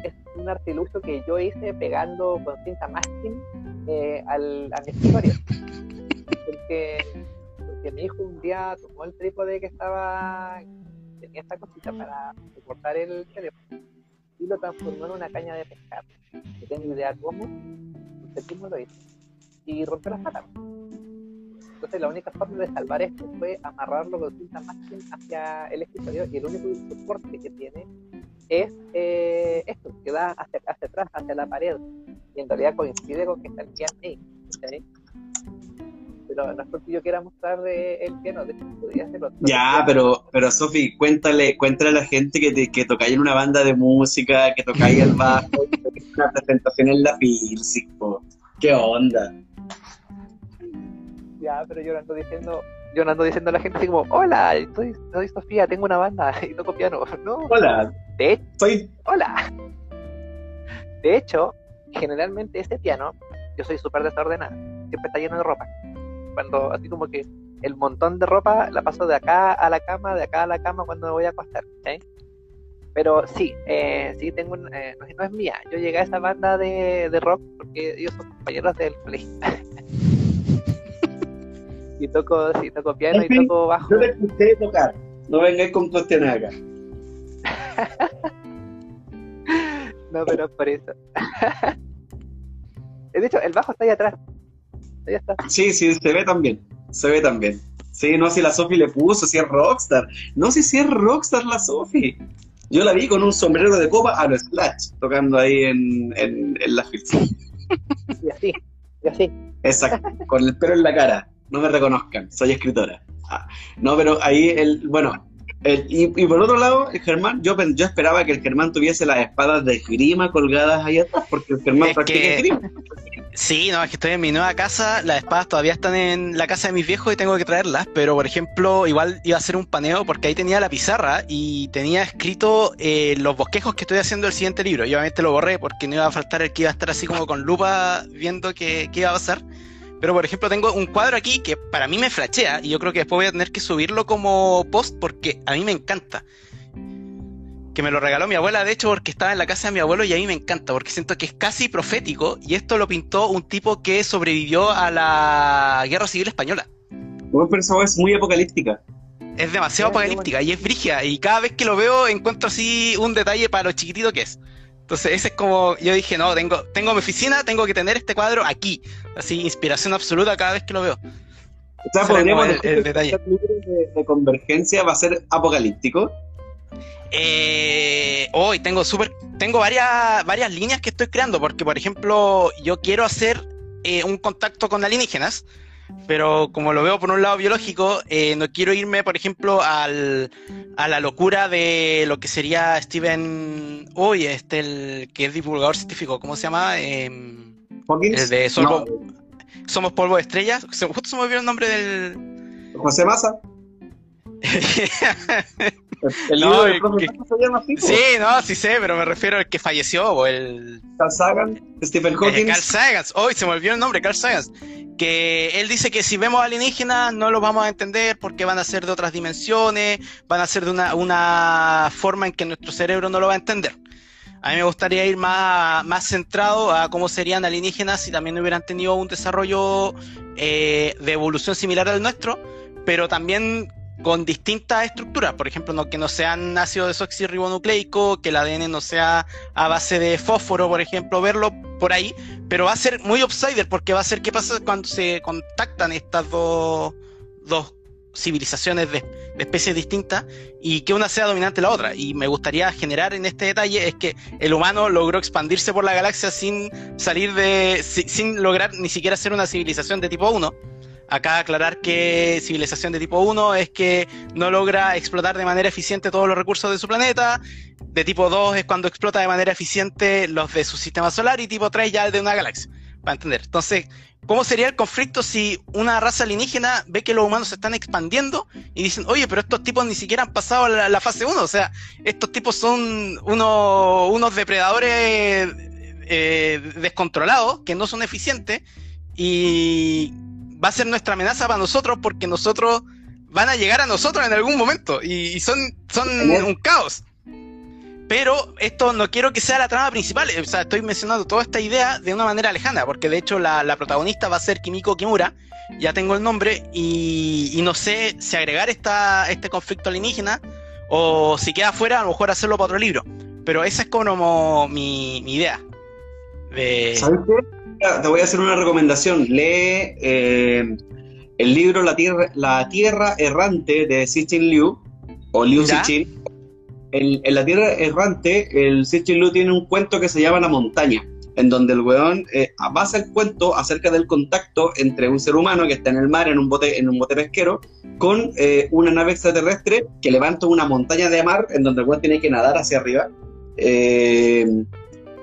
es un artilugio que yo hice pegando con cinta masking eh, al, a mi escritorio. Porque, porque mi hijo un día tomó el trípode que estaba tenía esta cosita para soportar el teléfono y lo transformó en una caña de pescar. No tengo idea cómo, usted mismo lo hizo. Y rompió las patas. Entonces la única forma de salvar esto fue amarrarlo con cinta masking hacia el escritorio y el único soporte que tiene es eh, esto, que da hacia, atrás, hacia la pared. Y en realidad coincide con que está el ahí pero no es porque yo quiera mostrar el piano, de podría hacerlo. Ya, pero, pero Sofi, cuéntale, cuéntale a la gente que, te, que tocáis en una banda de música, que tocáis el bajo, que una presentación en la Pilsic, ¿qué onda? Ya, pero yo no ando diciendo, yo no ando diciendo a la gente así como, hola, soy, soy Sofía, tengo una banda y toco piano. No. Hola. De hecho, soy... Hola. De hecho, generalmente este piano, yo soy súper desordenada, siempre está lleno de ropa cuando así como que el montón de ropa la paso de acá a la cama, de acá a la cama cuando me voy a acostar. Pero sí, eh, sí tengo un, eh, no, es mía. Yo llegué a esa banda de, de rock porque ellos son compañeros del colegio. y toco, sí, toco piano y toco bajo. Yo te escuché tocar, no vengáis con cuestiones acá. no, pero es por eso. de hecho, el bajo está ahí atrás. Sí, sí, se ve también. Se ve también. Sí, no, si la Sofi le puso, si es rockstar. No sé si es rockstar la Sofi. Yo la vi con un sombrero de copa a lo Splash, tocando ahí en, en, la ficción. Y así, y así. Exacto, con el pelo en la cara. No me reconozcan, soy escritora. Ah, no, pero ahí, el, bueno, y, por otro lado, el Germán, yo, yo esperaba que el Germán tuviese las espadas de grima colgadas ahí atrás, porque el Germán practica grima. Sí, no, es que estoy en mi nueva casa, las espadas todavía están en la casa de mis viejos y tengo que traerlas, pero por ejemplo, igual iba a hacer un paneo porque ahí tenía la pizarra y tenía escrito eh, los bosquejos que estoy haciendo el siguiente libro. Y obviamente lo borré porque no iba a faltar el que iba a estar así como con lupa viendo qué, qué iba a pasar. Pero por ejemplo tengo un cuadro aquí que para mí me flachea y yo creo que después voy a tener que subirlo como post porque a mí me encanta. Que me lo regaló mi abuela, de hecho, porque estaba en la casa de mi abuelo y a mí me encanta, porque siento que es casi profético y esto lo pintó un tipo que sobrevivió a la Guerra Civil Española. Una persona es muy apocalíptica. Es demasiado apocalíptica y es brigia y cada vez que lo veo encuentro así un detalle para lo chiquitito que es. Entonces, ese es como, yo dije, no, tengo, tengo mi oficina, tengo que tener este cuadro aquí. Así, inspiración absoluta cada vez que lo veo. O sea, podríamos el, el detalle. El libro de, de, convergencia va a ser apocalíptico. Eh, hoy tengo super, tengo varias, varias líneas que estoy creando, porque por ejemplo, yo quiero hacer eh, un contacto con alienígenas, pero como lo veo por un lado biológico, eh, no quiero irme, por ejemplo, al, a la locura de lo que sería Steven, hoy este, el que es divulgador científico, ¿cómo se llama? Em, el de Somos Polvo de Estrellas, justo se me olvidó el nombre del... José Massa. El no, se llama así, Sí, no, sí sé, pero me refiero al que falleció, el... Carl Sagan, Stephen Hawking. Carl Sagan, hoy se me olvidó el nombre, Carl Sagan. Que él dice que si vemos alienígenas no los vamos a entender porque van a ser de otras dimensiones, van a ser de una, una forma en que nuestro cerebro no lo va a entender. A mí me gustaría ir más, más centrado a cómo serían alienígenas si también hubieran tenido un desarrollo eh, de evolución similar al nuestro, pero también con distintas estructuras, por ejemplo, no, que no sean ácido desoxirribonucleico, que el ADN no sea a base de fósforo, por ejemplo, verlo por ahí, pero va a ser muy outsider porque va a ser qué pasa cuando se contactan estas dos, dos civilizaciones de, especies distintas y que una sea dominante la otra. Y me gustaría generar en este detalle es que el humano logró expandirse por la galaxia sin salir de, sin lograr ni siquiera ser una civilización de tipo 1 Acá aclarar que civilización de tipo 1 es que no logra explotar de manera eficiente todos los recursos de su planeta. De tipo 2 es cuando explota de manera eficiente los de su sistema solar. Y tipo 3 ya es de una galaxia. Para entender. Entonces, ¿cómo sería el conflicto si una raza alienígena ve que los humanos se están expandiendo y dicen, oye, pero estos tipos ni siquiera han pasado la, la fase 1? O sea, estos tipos son unos, unos depredadores eh, descontrolados que no son eficientes. Y va a ser nuestra amenaza para nosotros porque nosotros van a llegar a nosotros en algún momento y, son, son un caos. Pero esto no quiero que sea la trama principal, o sea, estoy mencionando toda esta idea de una manera lejana, porque de hecho la, protagonista va a ser Kimiko Kimura, ya tengo el nombre, y, no sé si agregar esta, este conflicto alienígena o si queda fuera, a lo mejor hacerlo para otro libro. Pero esa es como mi, mi idea. ¿Sabes qué? Te voy a hacer una recomendación. Lee eh, el libro La Tierra, La Tierra Errante de Sichin Liu, o Liu Sichin. En, La Tierra Errante, el Sichin Liu tiene un cuento que se llama La Montaña, en donde el weón eh, basa el cuento acerca del contacto entre un ser humano que está en el mar, en un bote, en un bote pesquero, con eh, una nave extraterrestre que levanta una montaña de mar en donde el weón tiene que nadar hacia arriba. Eh,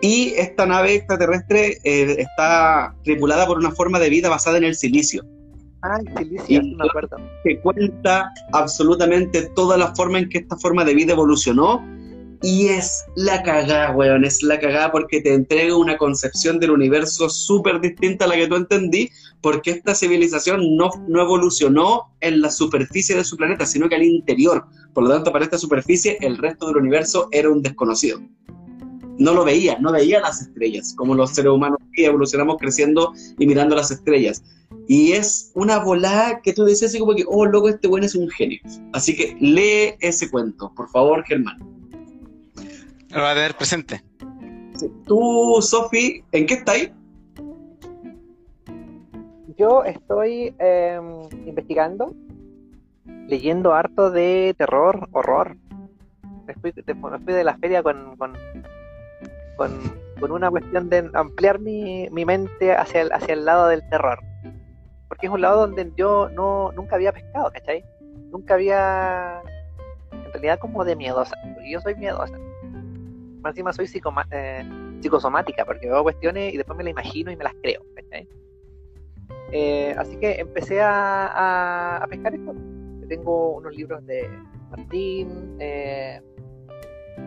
y esta nave extraterrestre eh, está tripulada por una forma de vida basada en el silicio. Ah, el silicio, y me acuerdo. Se cuenta absolutamente toda la forma en que esta forma de vida evolucionó. Y es la cagada, weón, es la cagada porque te entrega una concepción del universo súper distinta a la que tú entendí, porque esta civilización no, no evolucionó en la superficie de su planeta, sino que al interior. Por lo tanto, para esta superficie, el resto del universo era un desconocido no lo veía, no veía las estrellas, como los seres humanos que evolucionamos creciendo y mirando las estrellas. Y es una volada que tú dices así como que, oh, loco, este buen es un genio. Así que lee ese cuento, por favor, Germán. Lo va a tener presente. Tú, Sofi, ¿en qué estáis? Yo estoy em, investigando, leyendo harto de terror, horror. Me fui, de la feria con con, una cuestión de ampliar mi, mente hacia el, hacia el lado del terror. Porque es un lado donde yo no, nunca había pescado, ¿cachai? Nunca había, en realidad como de miedosa, porque yo soy miedosa. Más encima soy eh, psicosomática, porque veo cuestiones y después me las imagino y me las creo, ¿cachai? Eh, así que empecé a, a, pescar esto. Tengo unos libros de Martín, eh,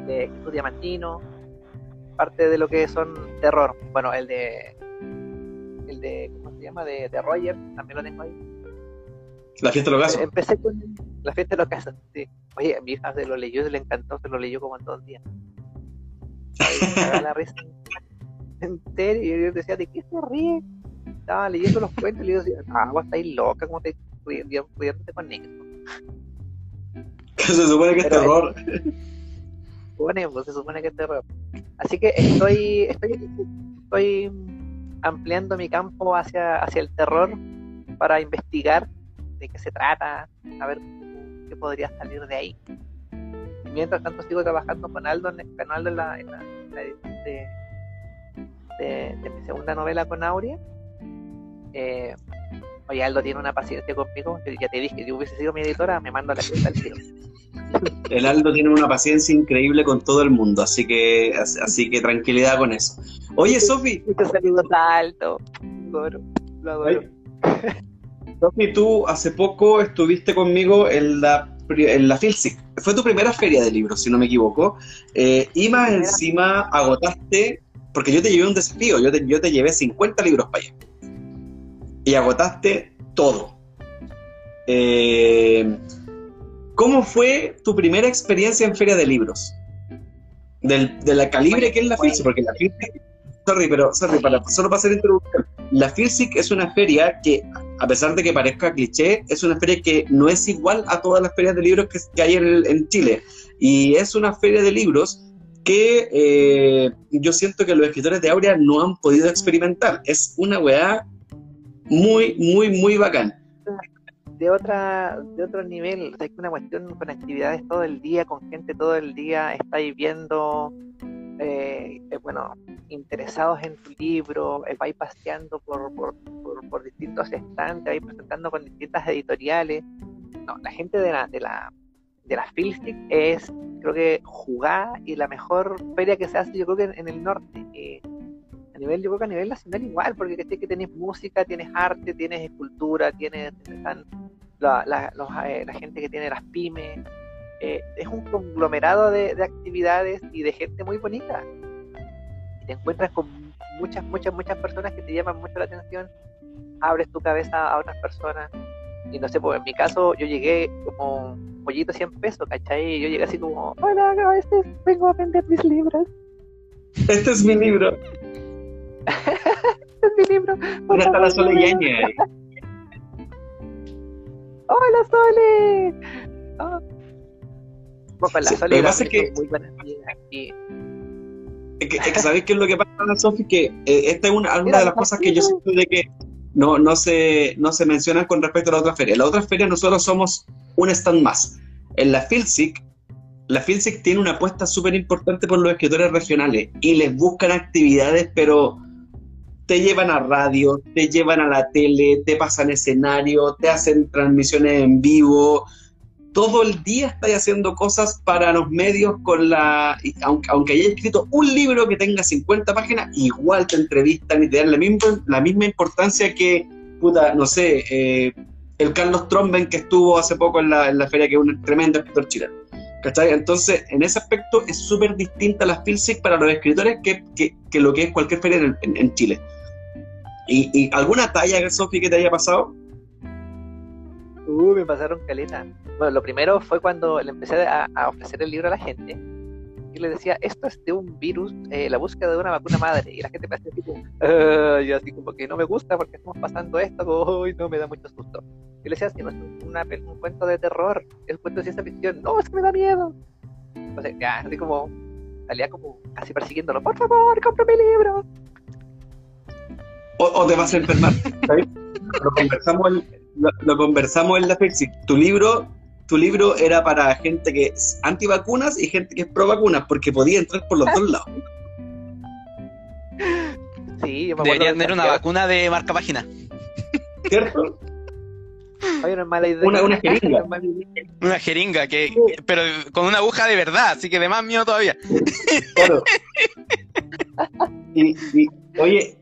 de Jesús Diamantino, parte de lo que son terror. Bueno, el de. El de. ¿Cómo se llama? De, de Roger, también lo tengo ahí. La fiesta de los casos. Empecé con la fiesta de los casos, sí. Oye, mi hija se lo leyó, se le encantó, se lo leyó como en dos días. la risa entera y yo decía, ¿de qué se ríe? Estaba leyendo los cuentos y yo decía, ah, vos estáis loca, como te riéndote con Nixon. se supone que es terror. supone, pues se supone que es terror. Así que estoy, estoy, estoy ampliando mi campo hacia, hacia el terror para investigar de qué se trata, a ver qué podría salir de ahí. Y mientras tanto sigo trabajando con Aldo en, con Aldo en la, en la, edición de, de, mi segunda novela con Aurea. Eh, oye, Aldo tiene una paciencia conmigo, ya te dije, si hubiese sido mi editora, me mando la fiesta al tiro. El Aldo tiene una paciencia increíble con todo el mundo, así que así que tranquilidad con eso. Oye, Sofi. Muchos saludos Aldo. Lo adoro. Sofi, tú hace poco estuviste conmigo en la, en la Filsic. Fue tu primera feria de libros, si no me equivoco. Eh, y más encima agotaste, porque yo te llevé un desafío, yo te, yo te llevé 50 libros para allá. Y agotaste todo. Eh, ¿Cómo fue tu primera experiencia en feria de libros? Del, de la calibre que es la FILSIC, porque la FILSIC, sorry, pero sorry, para, solo para hacer introducción, la FILSIC es una feria que, a pesar de que parezca cliché, es una feria que no es igual a todas las ferias de libros que, hay en, Chile. Y es una feria de libros que eh, yo siento que los escritores de Aurea no han podido experimentar. Es una weá muy, muy, muy bacán de otra de otro nivel, o una cuestión con actividades todo el día, con gente todo el día, estáis viendo, eh, eh, bueno, interesados en tu libro, eh, vais paseando por, por, por, distintos estantes, vais presentando con distintas editoriales. No, la gente de la, de la, de la es, creo que, jugada y la mejor feria que se hace, yo creo que en, el norte. A nivel, yo creo que a nivel nacional igual, porque que tienes música, tienes arte, tienes escultura, tienes, la, la, eh, la gente que tiene las pymes. Eh, es un conglomerado de, actividades y de gente muy bonita. Y te encuentras con muchas, muchas, muchas personas que te llaman mucho la atención. Abres tu cabeza a otras personas. Y no sé, pues en mi caso yo llegué como un pollito 100 pesos, ¿cachai? Y yo llegué así como, hola, este vengo a vender mis libros. Este es mi libro. este es mi libro. Mira, está la soleña ¡Hola, Sole! Oh. la Sole lo que pasa es que, muy buena Es que, ¿sabéis qué es lo que pasa, Sofi? Que eh, esta es una, de las cosas que yo siento de que no, no, se, no se mencionan con respecto a la otra feria. En la otra feria nosotros somos un stand más. En la FILSIC, la FILSIC tiene una apuesta súper importante por los escritores regionales y les buscan actividades, pero te llevan a radio, te llevan a la tele, te pasan escenario, te hacen transmisiones en vivo. Todo el día estás haciendo cosas para los medios con la... Aunque, aunque hayas escrito un libro que tenga 50 páginas, igual te entrevistan y te dan la misma, la misma importancia que, puta, no sé, eh, el Carlos Tromben que estuvo hace poco en la, en la feria, que es un tremendo escritor chileno. ¿Cachai? Entonces, en ese aspecto es súper distinta la FILSIC para los escritores que, que, que, lo que es cualquier feria en, en Chile. ¿Y, alguna talla, Sofi, que te haya pasado? Uh, me pasaron caleta. Bueno, lo primero fue cuando le empecé a, ofrecer el libro a la gente y le decía, esto es de un virus, eh, la búsqueda de una vacuna madre. Y la gente me hacía tipo, uh, yo así como que no me gusta porque estamos pasando esto, y no me da mucho susto. Y le decía, si no es un cuento de terror, es un cuento de ciencia ficción, no, es que me da miedo. Entonces, ya, así como, salía como casi persiguiéndolo, por favor, compra mi libro o, te vas a enfermar. lo, conversamos en, lo, conversamos en la FEXI. Tu libro, tu libro era para gente que es antivacunas y gente que es pro vacunas, porque podía entrar por los dos lados. Sí, Deberían tener una vacuna de marca página. ¿Cierto? una mala idea. Una, jeringa. Una jeringa, que, pero con una aguja de verdad, así que de más miedo todavía. Claro. Y, y, oye,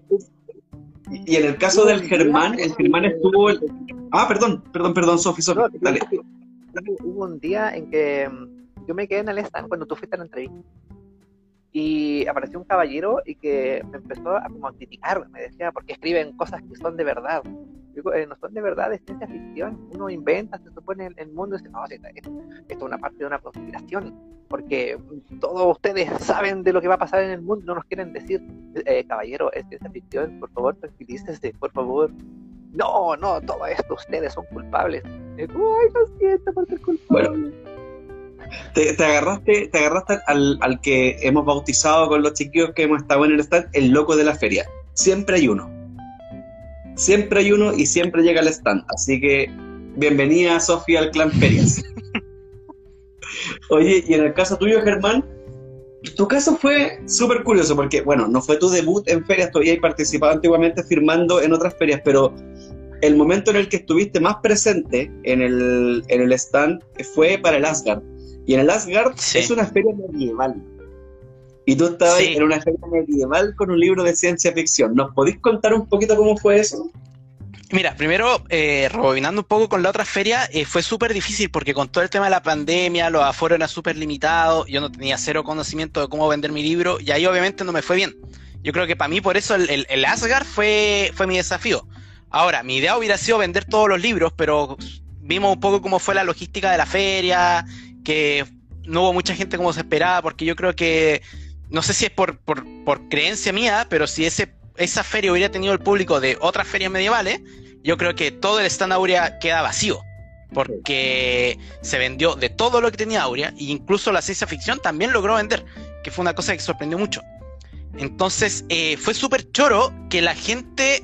y en el caso del Germán, el Germán estuvo. Ah, perdón, perdón, perdón, Sofi, Sofi, dale. Hubo un día en que mm, yo me quedé en el stand cuando tú fuiste a la entrevista. Y apareció un caballero y que me empezó a, como, criticar, me decía, porque escriben cosas que son de verdad. Digo, eh, no son de verdad, es ciencia ficción. Uno inventa, se supone el, mundo y dice, no, esto, es una parte de una conspiración, porque todos ustedes saben de lo que va a pasar en el mundo, no nos quieren decir, eh, caballero, es ciencia ficción, por favor, tranquilícese, por favor. No, no, todo esto, ustedes son culpables. Ay, lo siento por ser culpable. te, agarraste, te agarraste al, al que hemos bautizado con los chiquillos que hemos estado en el stand, el loco de la feria. Siempre hay uno siempre hay uno y siempre llega al stand. Así que Bienvenida, Sofía, al Clan Ferias. Oye, y en el caso tuyo, Germán, tu caso fue súper curioso porque, bueno, no fue tu debut en ferias, todavía has participado antiguamente firmando en otras ferias, pero el momento en el que estuviste más presente en el, en el stand fue para el Asgard. Y en el Asgard es una feria medieval. Y tú estabas en una feria medieval con un libro de ciencia ficción. ¿Nos podéis contar un poquito cómo fue eso? Mira, primero, eh, rebobinando un poco con la otra feria, eh, fue súper difícil porque con todo el tema de la pandemia, los aforos eran súper limitados, yo no tenía cero conocimiento de cómo vender mi libro y ahí obviamente no me fue bien. Yo creo que para mí por eso el, el, Asgard fue, fue mi desafío. Ahora, mi idea hubiera sido vender todos los libros, pero vimos un poco cómo fue la logística de la feria, que no hubo mucha gente como se esperaba, porque yo creo que, no sé si es por, por, por creencia mía, pero si ese esa feria hubiera tenido el público de otras ferias medievales, yo creo que todo el stand Aurea queda vacío. Porque se vendió de todo lo que tenía Aurea, e incluso la ciencia ficción también logró vender, que fue una cosa que sorprendió mucho. Entonces, eh, fue súper choro que la gente,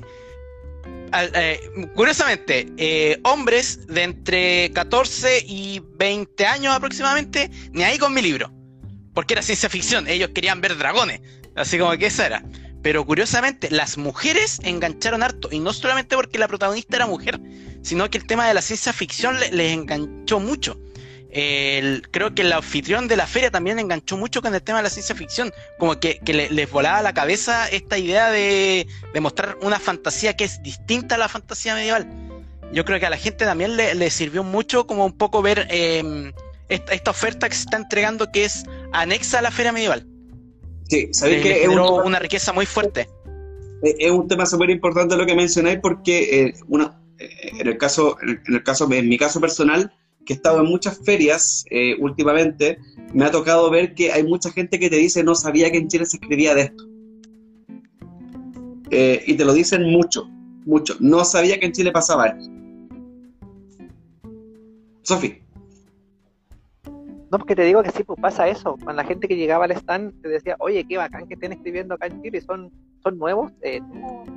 eh, curiosamente, eh, hombres de entre 14 y 20 años aproximadamente, ni ahí con mi libro, porque era ciencia ficción, ellos querían ver dragones, así como que esa era. Pero curiosamente, las mujeres engancharon harto. Y no solamente porque la protagonista era mujer, sino que el tema de la ciencia ficción les enganchó mucho. creo que el anfitrión de la feria también enganchó mucho con el tema de la ciencia ficción. Como que, les volaba la cabeza esta idea de, mostrar una fantasía que es distinta a la fantasía medieval. Yo creo que a la gente también le, sirvió mucho como un poco ver em, esta oferta que se está entregando que es anexa a la feria medieval. Sí, sabéis que es una riqueza muy fuerte. Es un tema súper importante lo que mencionáis porque eh, una, eh, en el caso, en el caso, en mi caso personal, que he estado en muchas ferias eh, últimamente, me ha tocado ver que hay mucha gente que te dice no sabía que en Chile se escribía de esto. y te lo dicen mucho, mucho. No sabía que en Chile pasaba esto. Sofi. No, porque te digo que sí, pues pasa eso. Cuando la gente que llegaba al stand te decía, oye, qué bacán que estén escribiendo acá en Chile, son, son nuevos. Eh,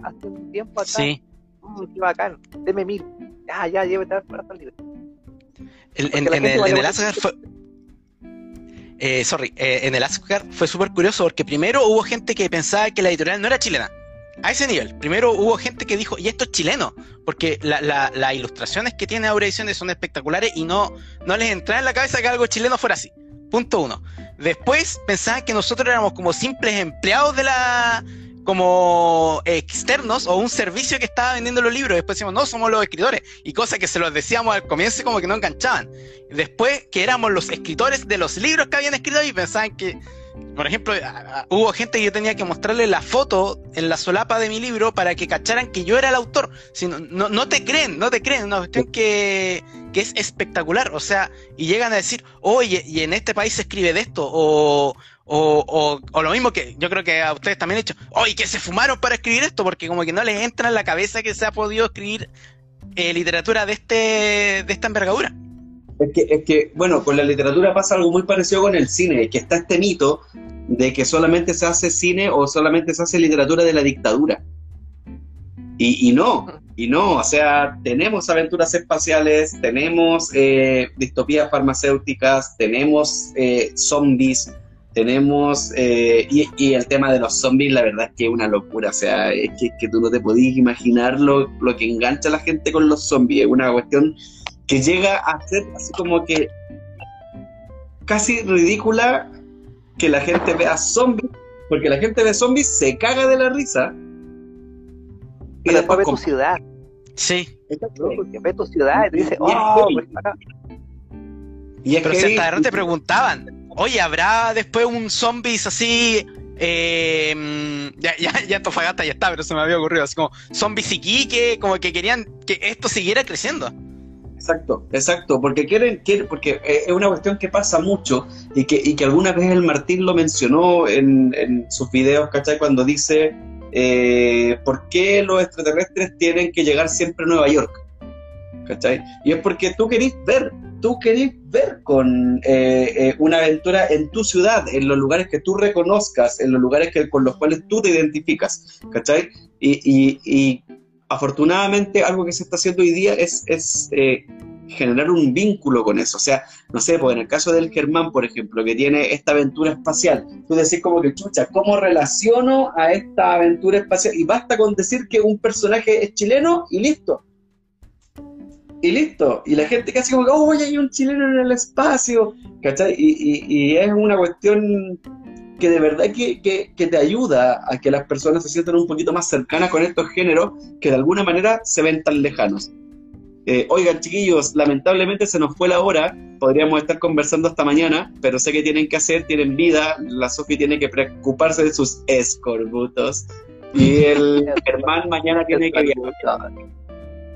hace un tiempo atrás. Sí. Mm, qué bacán, deme mil. Ya, ya, llévete para el libro. en, el, en el Asgard fue. Eh, sorry, eh, en el Asgard fue súper curioso porque primero hubo gente que pensaba que la editorial no era chilena a ese nivel. Primero hubo gente que dijo, y esto es chileno, porque las ilustraciones que tiene Aura son espectaculares y no, no les entraba en la cabeza que algo chileno fuera así. Punto uno. Después pensaban que nosotros éramos como simples empleados de la. como externos o un servicio que estaba vendiendo los libros. Después decimos, no, somos los escritores. Y cosa que se los decíamos al comienzo como que no enganchaban. Después que éramos los escritores de los libros que habían escrito y pensaban que por ejemplo, hubo gente que yo tenía que mostrarle la foto en la solapa de mi libro para que cacharan que yo era el autor. Si no, no, te creen, no te creen, una cuestión que, que, es espectacular. O sea, y llegan a decir, oye, y en este país se escribe de esto, o, o, o, lo mismo que yo creo que a ustedes también han hecho, oye, que se fumaron para escribir esto, porque como que no les entra en la cabeza que se ha podido escribir eh, literatura de, este, de esta envergadura. Es que, es que, bueno, con la literatura pasa algo muy parecido con el cine, que está este mito de que solamente se hace cine o solamente se hace literatura de la dictadura. Y, y no, y no, o sea, tenemos aventuras espaciales, tenemos eh, distopías farmacéuticas, tenemos eh, zombies, tenemos, eh, y, y, el tema de los zombies, la verdad es que es una locura, o sea, es que, tú no te podías imaginar lo, lo, que engancha a la gente con los zombies, es una cuestión que llega a ser así como que casi ridícula que la gente vea zombies, porque la gente ve zombies, se caga de la risa. Y después ve tu ciudad. Sí. Porque ve tu ciudad y dice, oh, pues, y es Pero que si hasta te preguntaban, oye, ¿habrá después un zombies así? Eh, ya, ya, ya Tofagasta ya está, pero se me había ocurrido, así como zombies y que como que querían que esto siguiera creciendo. Exacto, exacto, porque quieren, quieren, porque eh, es una cuestión que pasa mucho y que, y que alguna vez el Martín lo mencionó en, en sus videos, ¿cachai? Cuando dice, eh, ¿por qué los extraterrestres tienen que llegar siempre a Nueva York? ¿Cachai? Y es porque tú querés ver, tú querés ver con eh, una aventura en tu ciudad, en los lugares que tú reconozcas, en los lugares que, con los cuales tú te identificas, ¿cachai? Y, y, y afortunadamente algo que se está haciendo hoy día es, es eh, generar un vínculo con eso. O sea, no sé, pues en el caso del Germán, por ejemplo, que tiene esta aventura espacial, tú decís como que, chucha, ¿cómo relaciono a esta aventura espacial? Y basta con decir que un personaje es chileno y listo. Y listo. Y la gente casi como que, oh, hay un chileno en el espacio. ¿Cachai? Y, es una cuestión que de verdad que, que, te ayuda a que las personas se sientan un poquito más cercanas con estos géneros que de alguna manera se ven tan lejanos. Eh, oigan, chiquillos, lamentablemente se nos fue la hora. Podríamos estar conversando hasta mañana, pero sé que tienen que hacer, tienen vida. La Sofi tiene que preocuparse de sus escorbutos. Y el Germán mañana tiene que viajar.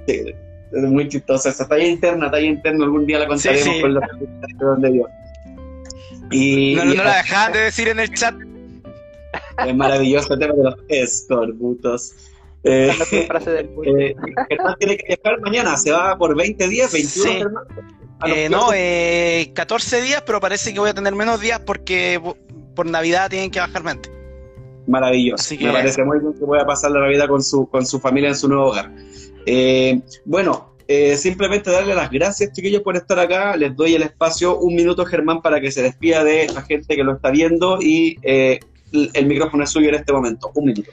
Sí, es muy chistosa esa talla interna, talla interna. Algún día la contaremos con los de donde yo. Y, no, no la dejaban de decir en el chat. Es maravilloso el tema de los escorbutos. Eh, eh, Germán tiene que viajar mañana, se va por 20 días, 21 eh, no, eh, 14 días, pero parece que voy a tener menos días porque por Navidad tienen que bajar mente. Maravilloso, me parece muy bien que voy a pasar la Navidad con su, con su familia en su nuevo hogar. Eh, simplemente darle las gracias, chiquillos, por estar acá. Les doy el espacio, un minuto, Germán, para que se despida de la gente que lo está viendo y el micrófono es suyo en este momento. Un minuto.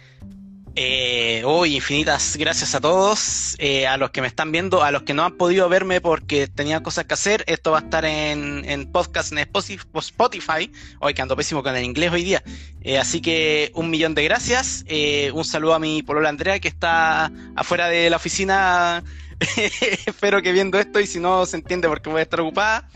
Eh, hoy infinitas gracias a todos, eh, a los que me están viendo, a los que no han podido verme porque tenían cosas que hacer. Esto va a estar en, podcast en Spotify. Hoy que ando pésimo con el inglés hoy día. Eh, así que un millón de gracias. Eh, un saludo a mi polola Andrea que está afuera de la oficina. Espero que viendo esto y si no se entiende porque voy a estar ocupada.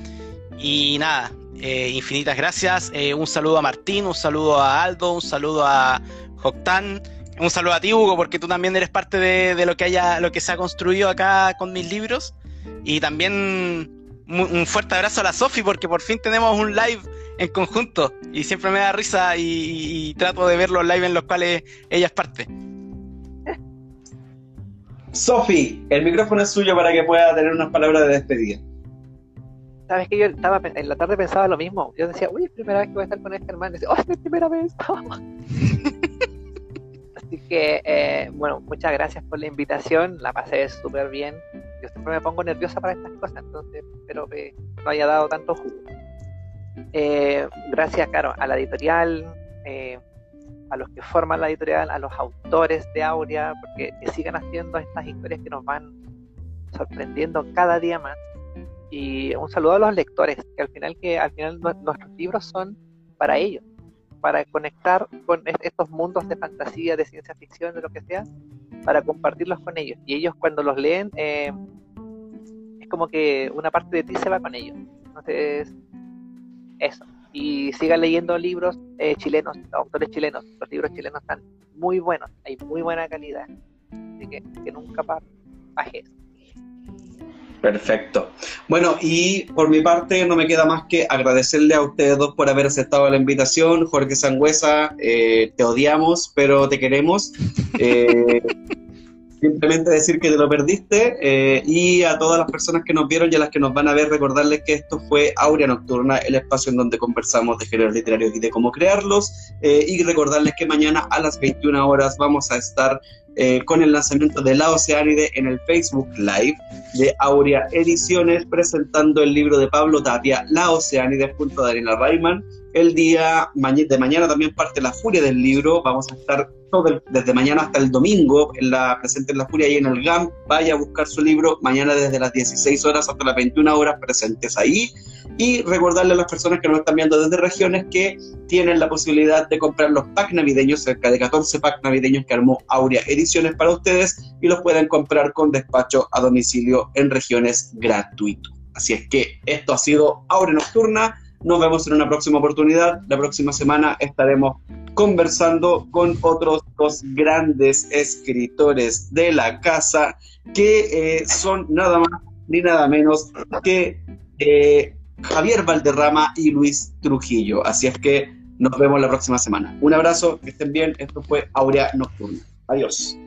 Y nada, infinitas gracias. un saludo a Martín, un saludo a Aldo, un saludo a Joctán. Un saludo a ti, Hugo, porque tú también eres parte de, lo que haya, lo que se ha construido acá con mis libros. Y también un fuerte abrazo a la Sofi, porque por fin tenemos un live en conjunto. Y siempre me da risa y, trato de ver los live en los cuales ella es parte. Sofi, el micrófono es suyo para que pueda tener unas palabras de despedida. Sabes que yo estaba en la tarde pensaba lo mismo. Yo decía, uy, primera vez que voy a estar con este hermano. Decía, oh, es primera vez. Así que, eh, bueno, muchas gracias por la invitación, la pasé súper bien. Yo siempre me pongo nerviosa para estas cosas, entonces espero que no haya dado tanto jugo. Eh, gracias, claro, a la editorial, eh, a los que forman la editorial, a los autores de Aurea, porque que sigan haciendo estas historias que nos van sorprendiendo cada día más. Y un saludo a los lectores, que al final que al final nuestros libros son para ellos para conectar con estos mundos de fantasía, de ciencia ficción, de lo que sea, para compartirlos con ellos. Y ellos cuando los leen, eh, es como que una parte de ti se va con ellos. Entonces, eso. Y sigan leyendo libros eh, chilenos, autores chilenos. Los libros chilenos están muy buenos, hay muy buena calidad. Así que, que nunca bajes. Perfecto. Bueno, y por mi parte no me queda más que agradecerle a ustedes dos por haber aceptado la invitación. Jorge Sangüesa, eh, te odiamos, pero te queremos. Eh, simplemente decir que te lo perdiste eh, y a todas las personas que nos vieron y a las que nos van a ver recordarles que esto fue Aurea Nocturna, el espacio en donde conversamos de géneros literarios y de cómo crearlos y recordarles que mañana a las 21 horas vamos a estar eh, con el lanzamiento de La Oceánide en el Facebook Live de Aurea Ediciones, presentando el libro de Pablo Tapia, La Oceánide, junto a Daniela Rayman. El día de mañana también parte La Furia del libro. Vamos a estar todo desde mañana hasta el domingo en la presente en La Furia y en el GAM. Vaya a buscar su libro mañana desde las 16 horas hasta las 21 horas presentes ahí y recordarle a las personas que nos están viendo desde regiones que tienen la posibilidad de comprar los packs navideños, cerca de 14 packs navideños que armó Aurea Ediciones para ustedes y los pueden comprar con despacho a domicilio en regiones gratuito. Así es que esto ha sido Aurea Nocturna. Nos vemos en una próxima oportunidad. La próxima semana estaremos conversando con otros dos grandes escritores de la casa que eh, son nada más ni nada menos que eh, Javier Valderrama y Luis Trujillo. Así es que nos vemos la próxima semana. Un abrazo, que estén bien. Esto fue Aurea Nocturna. Adiós.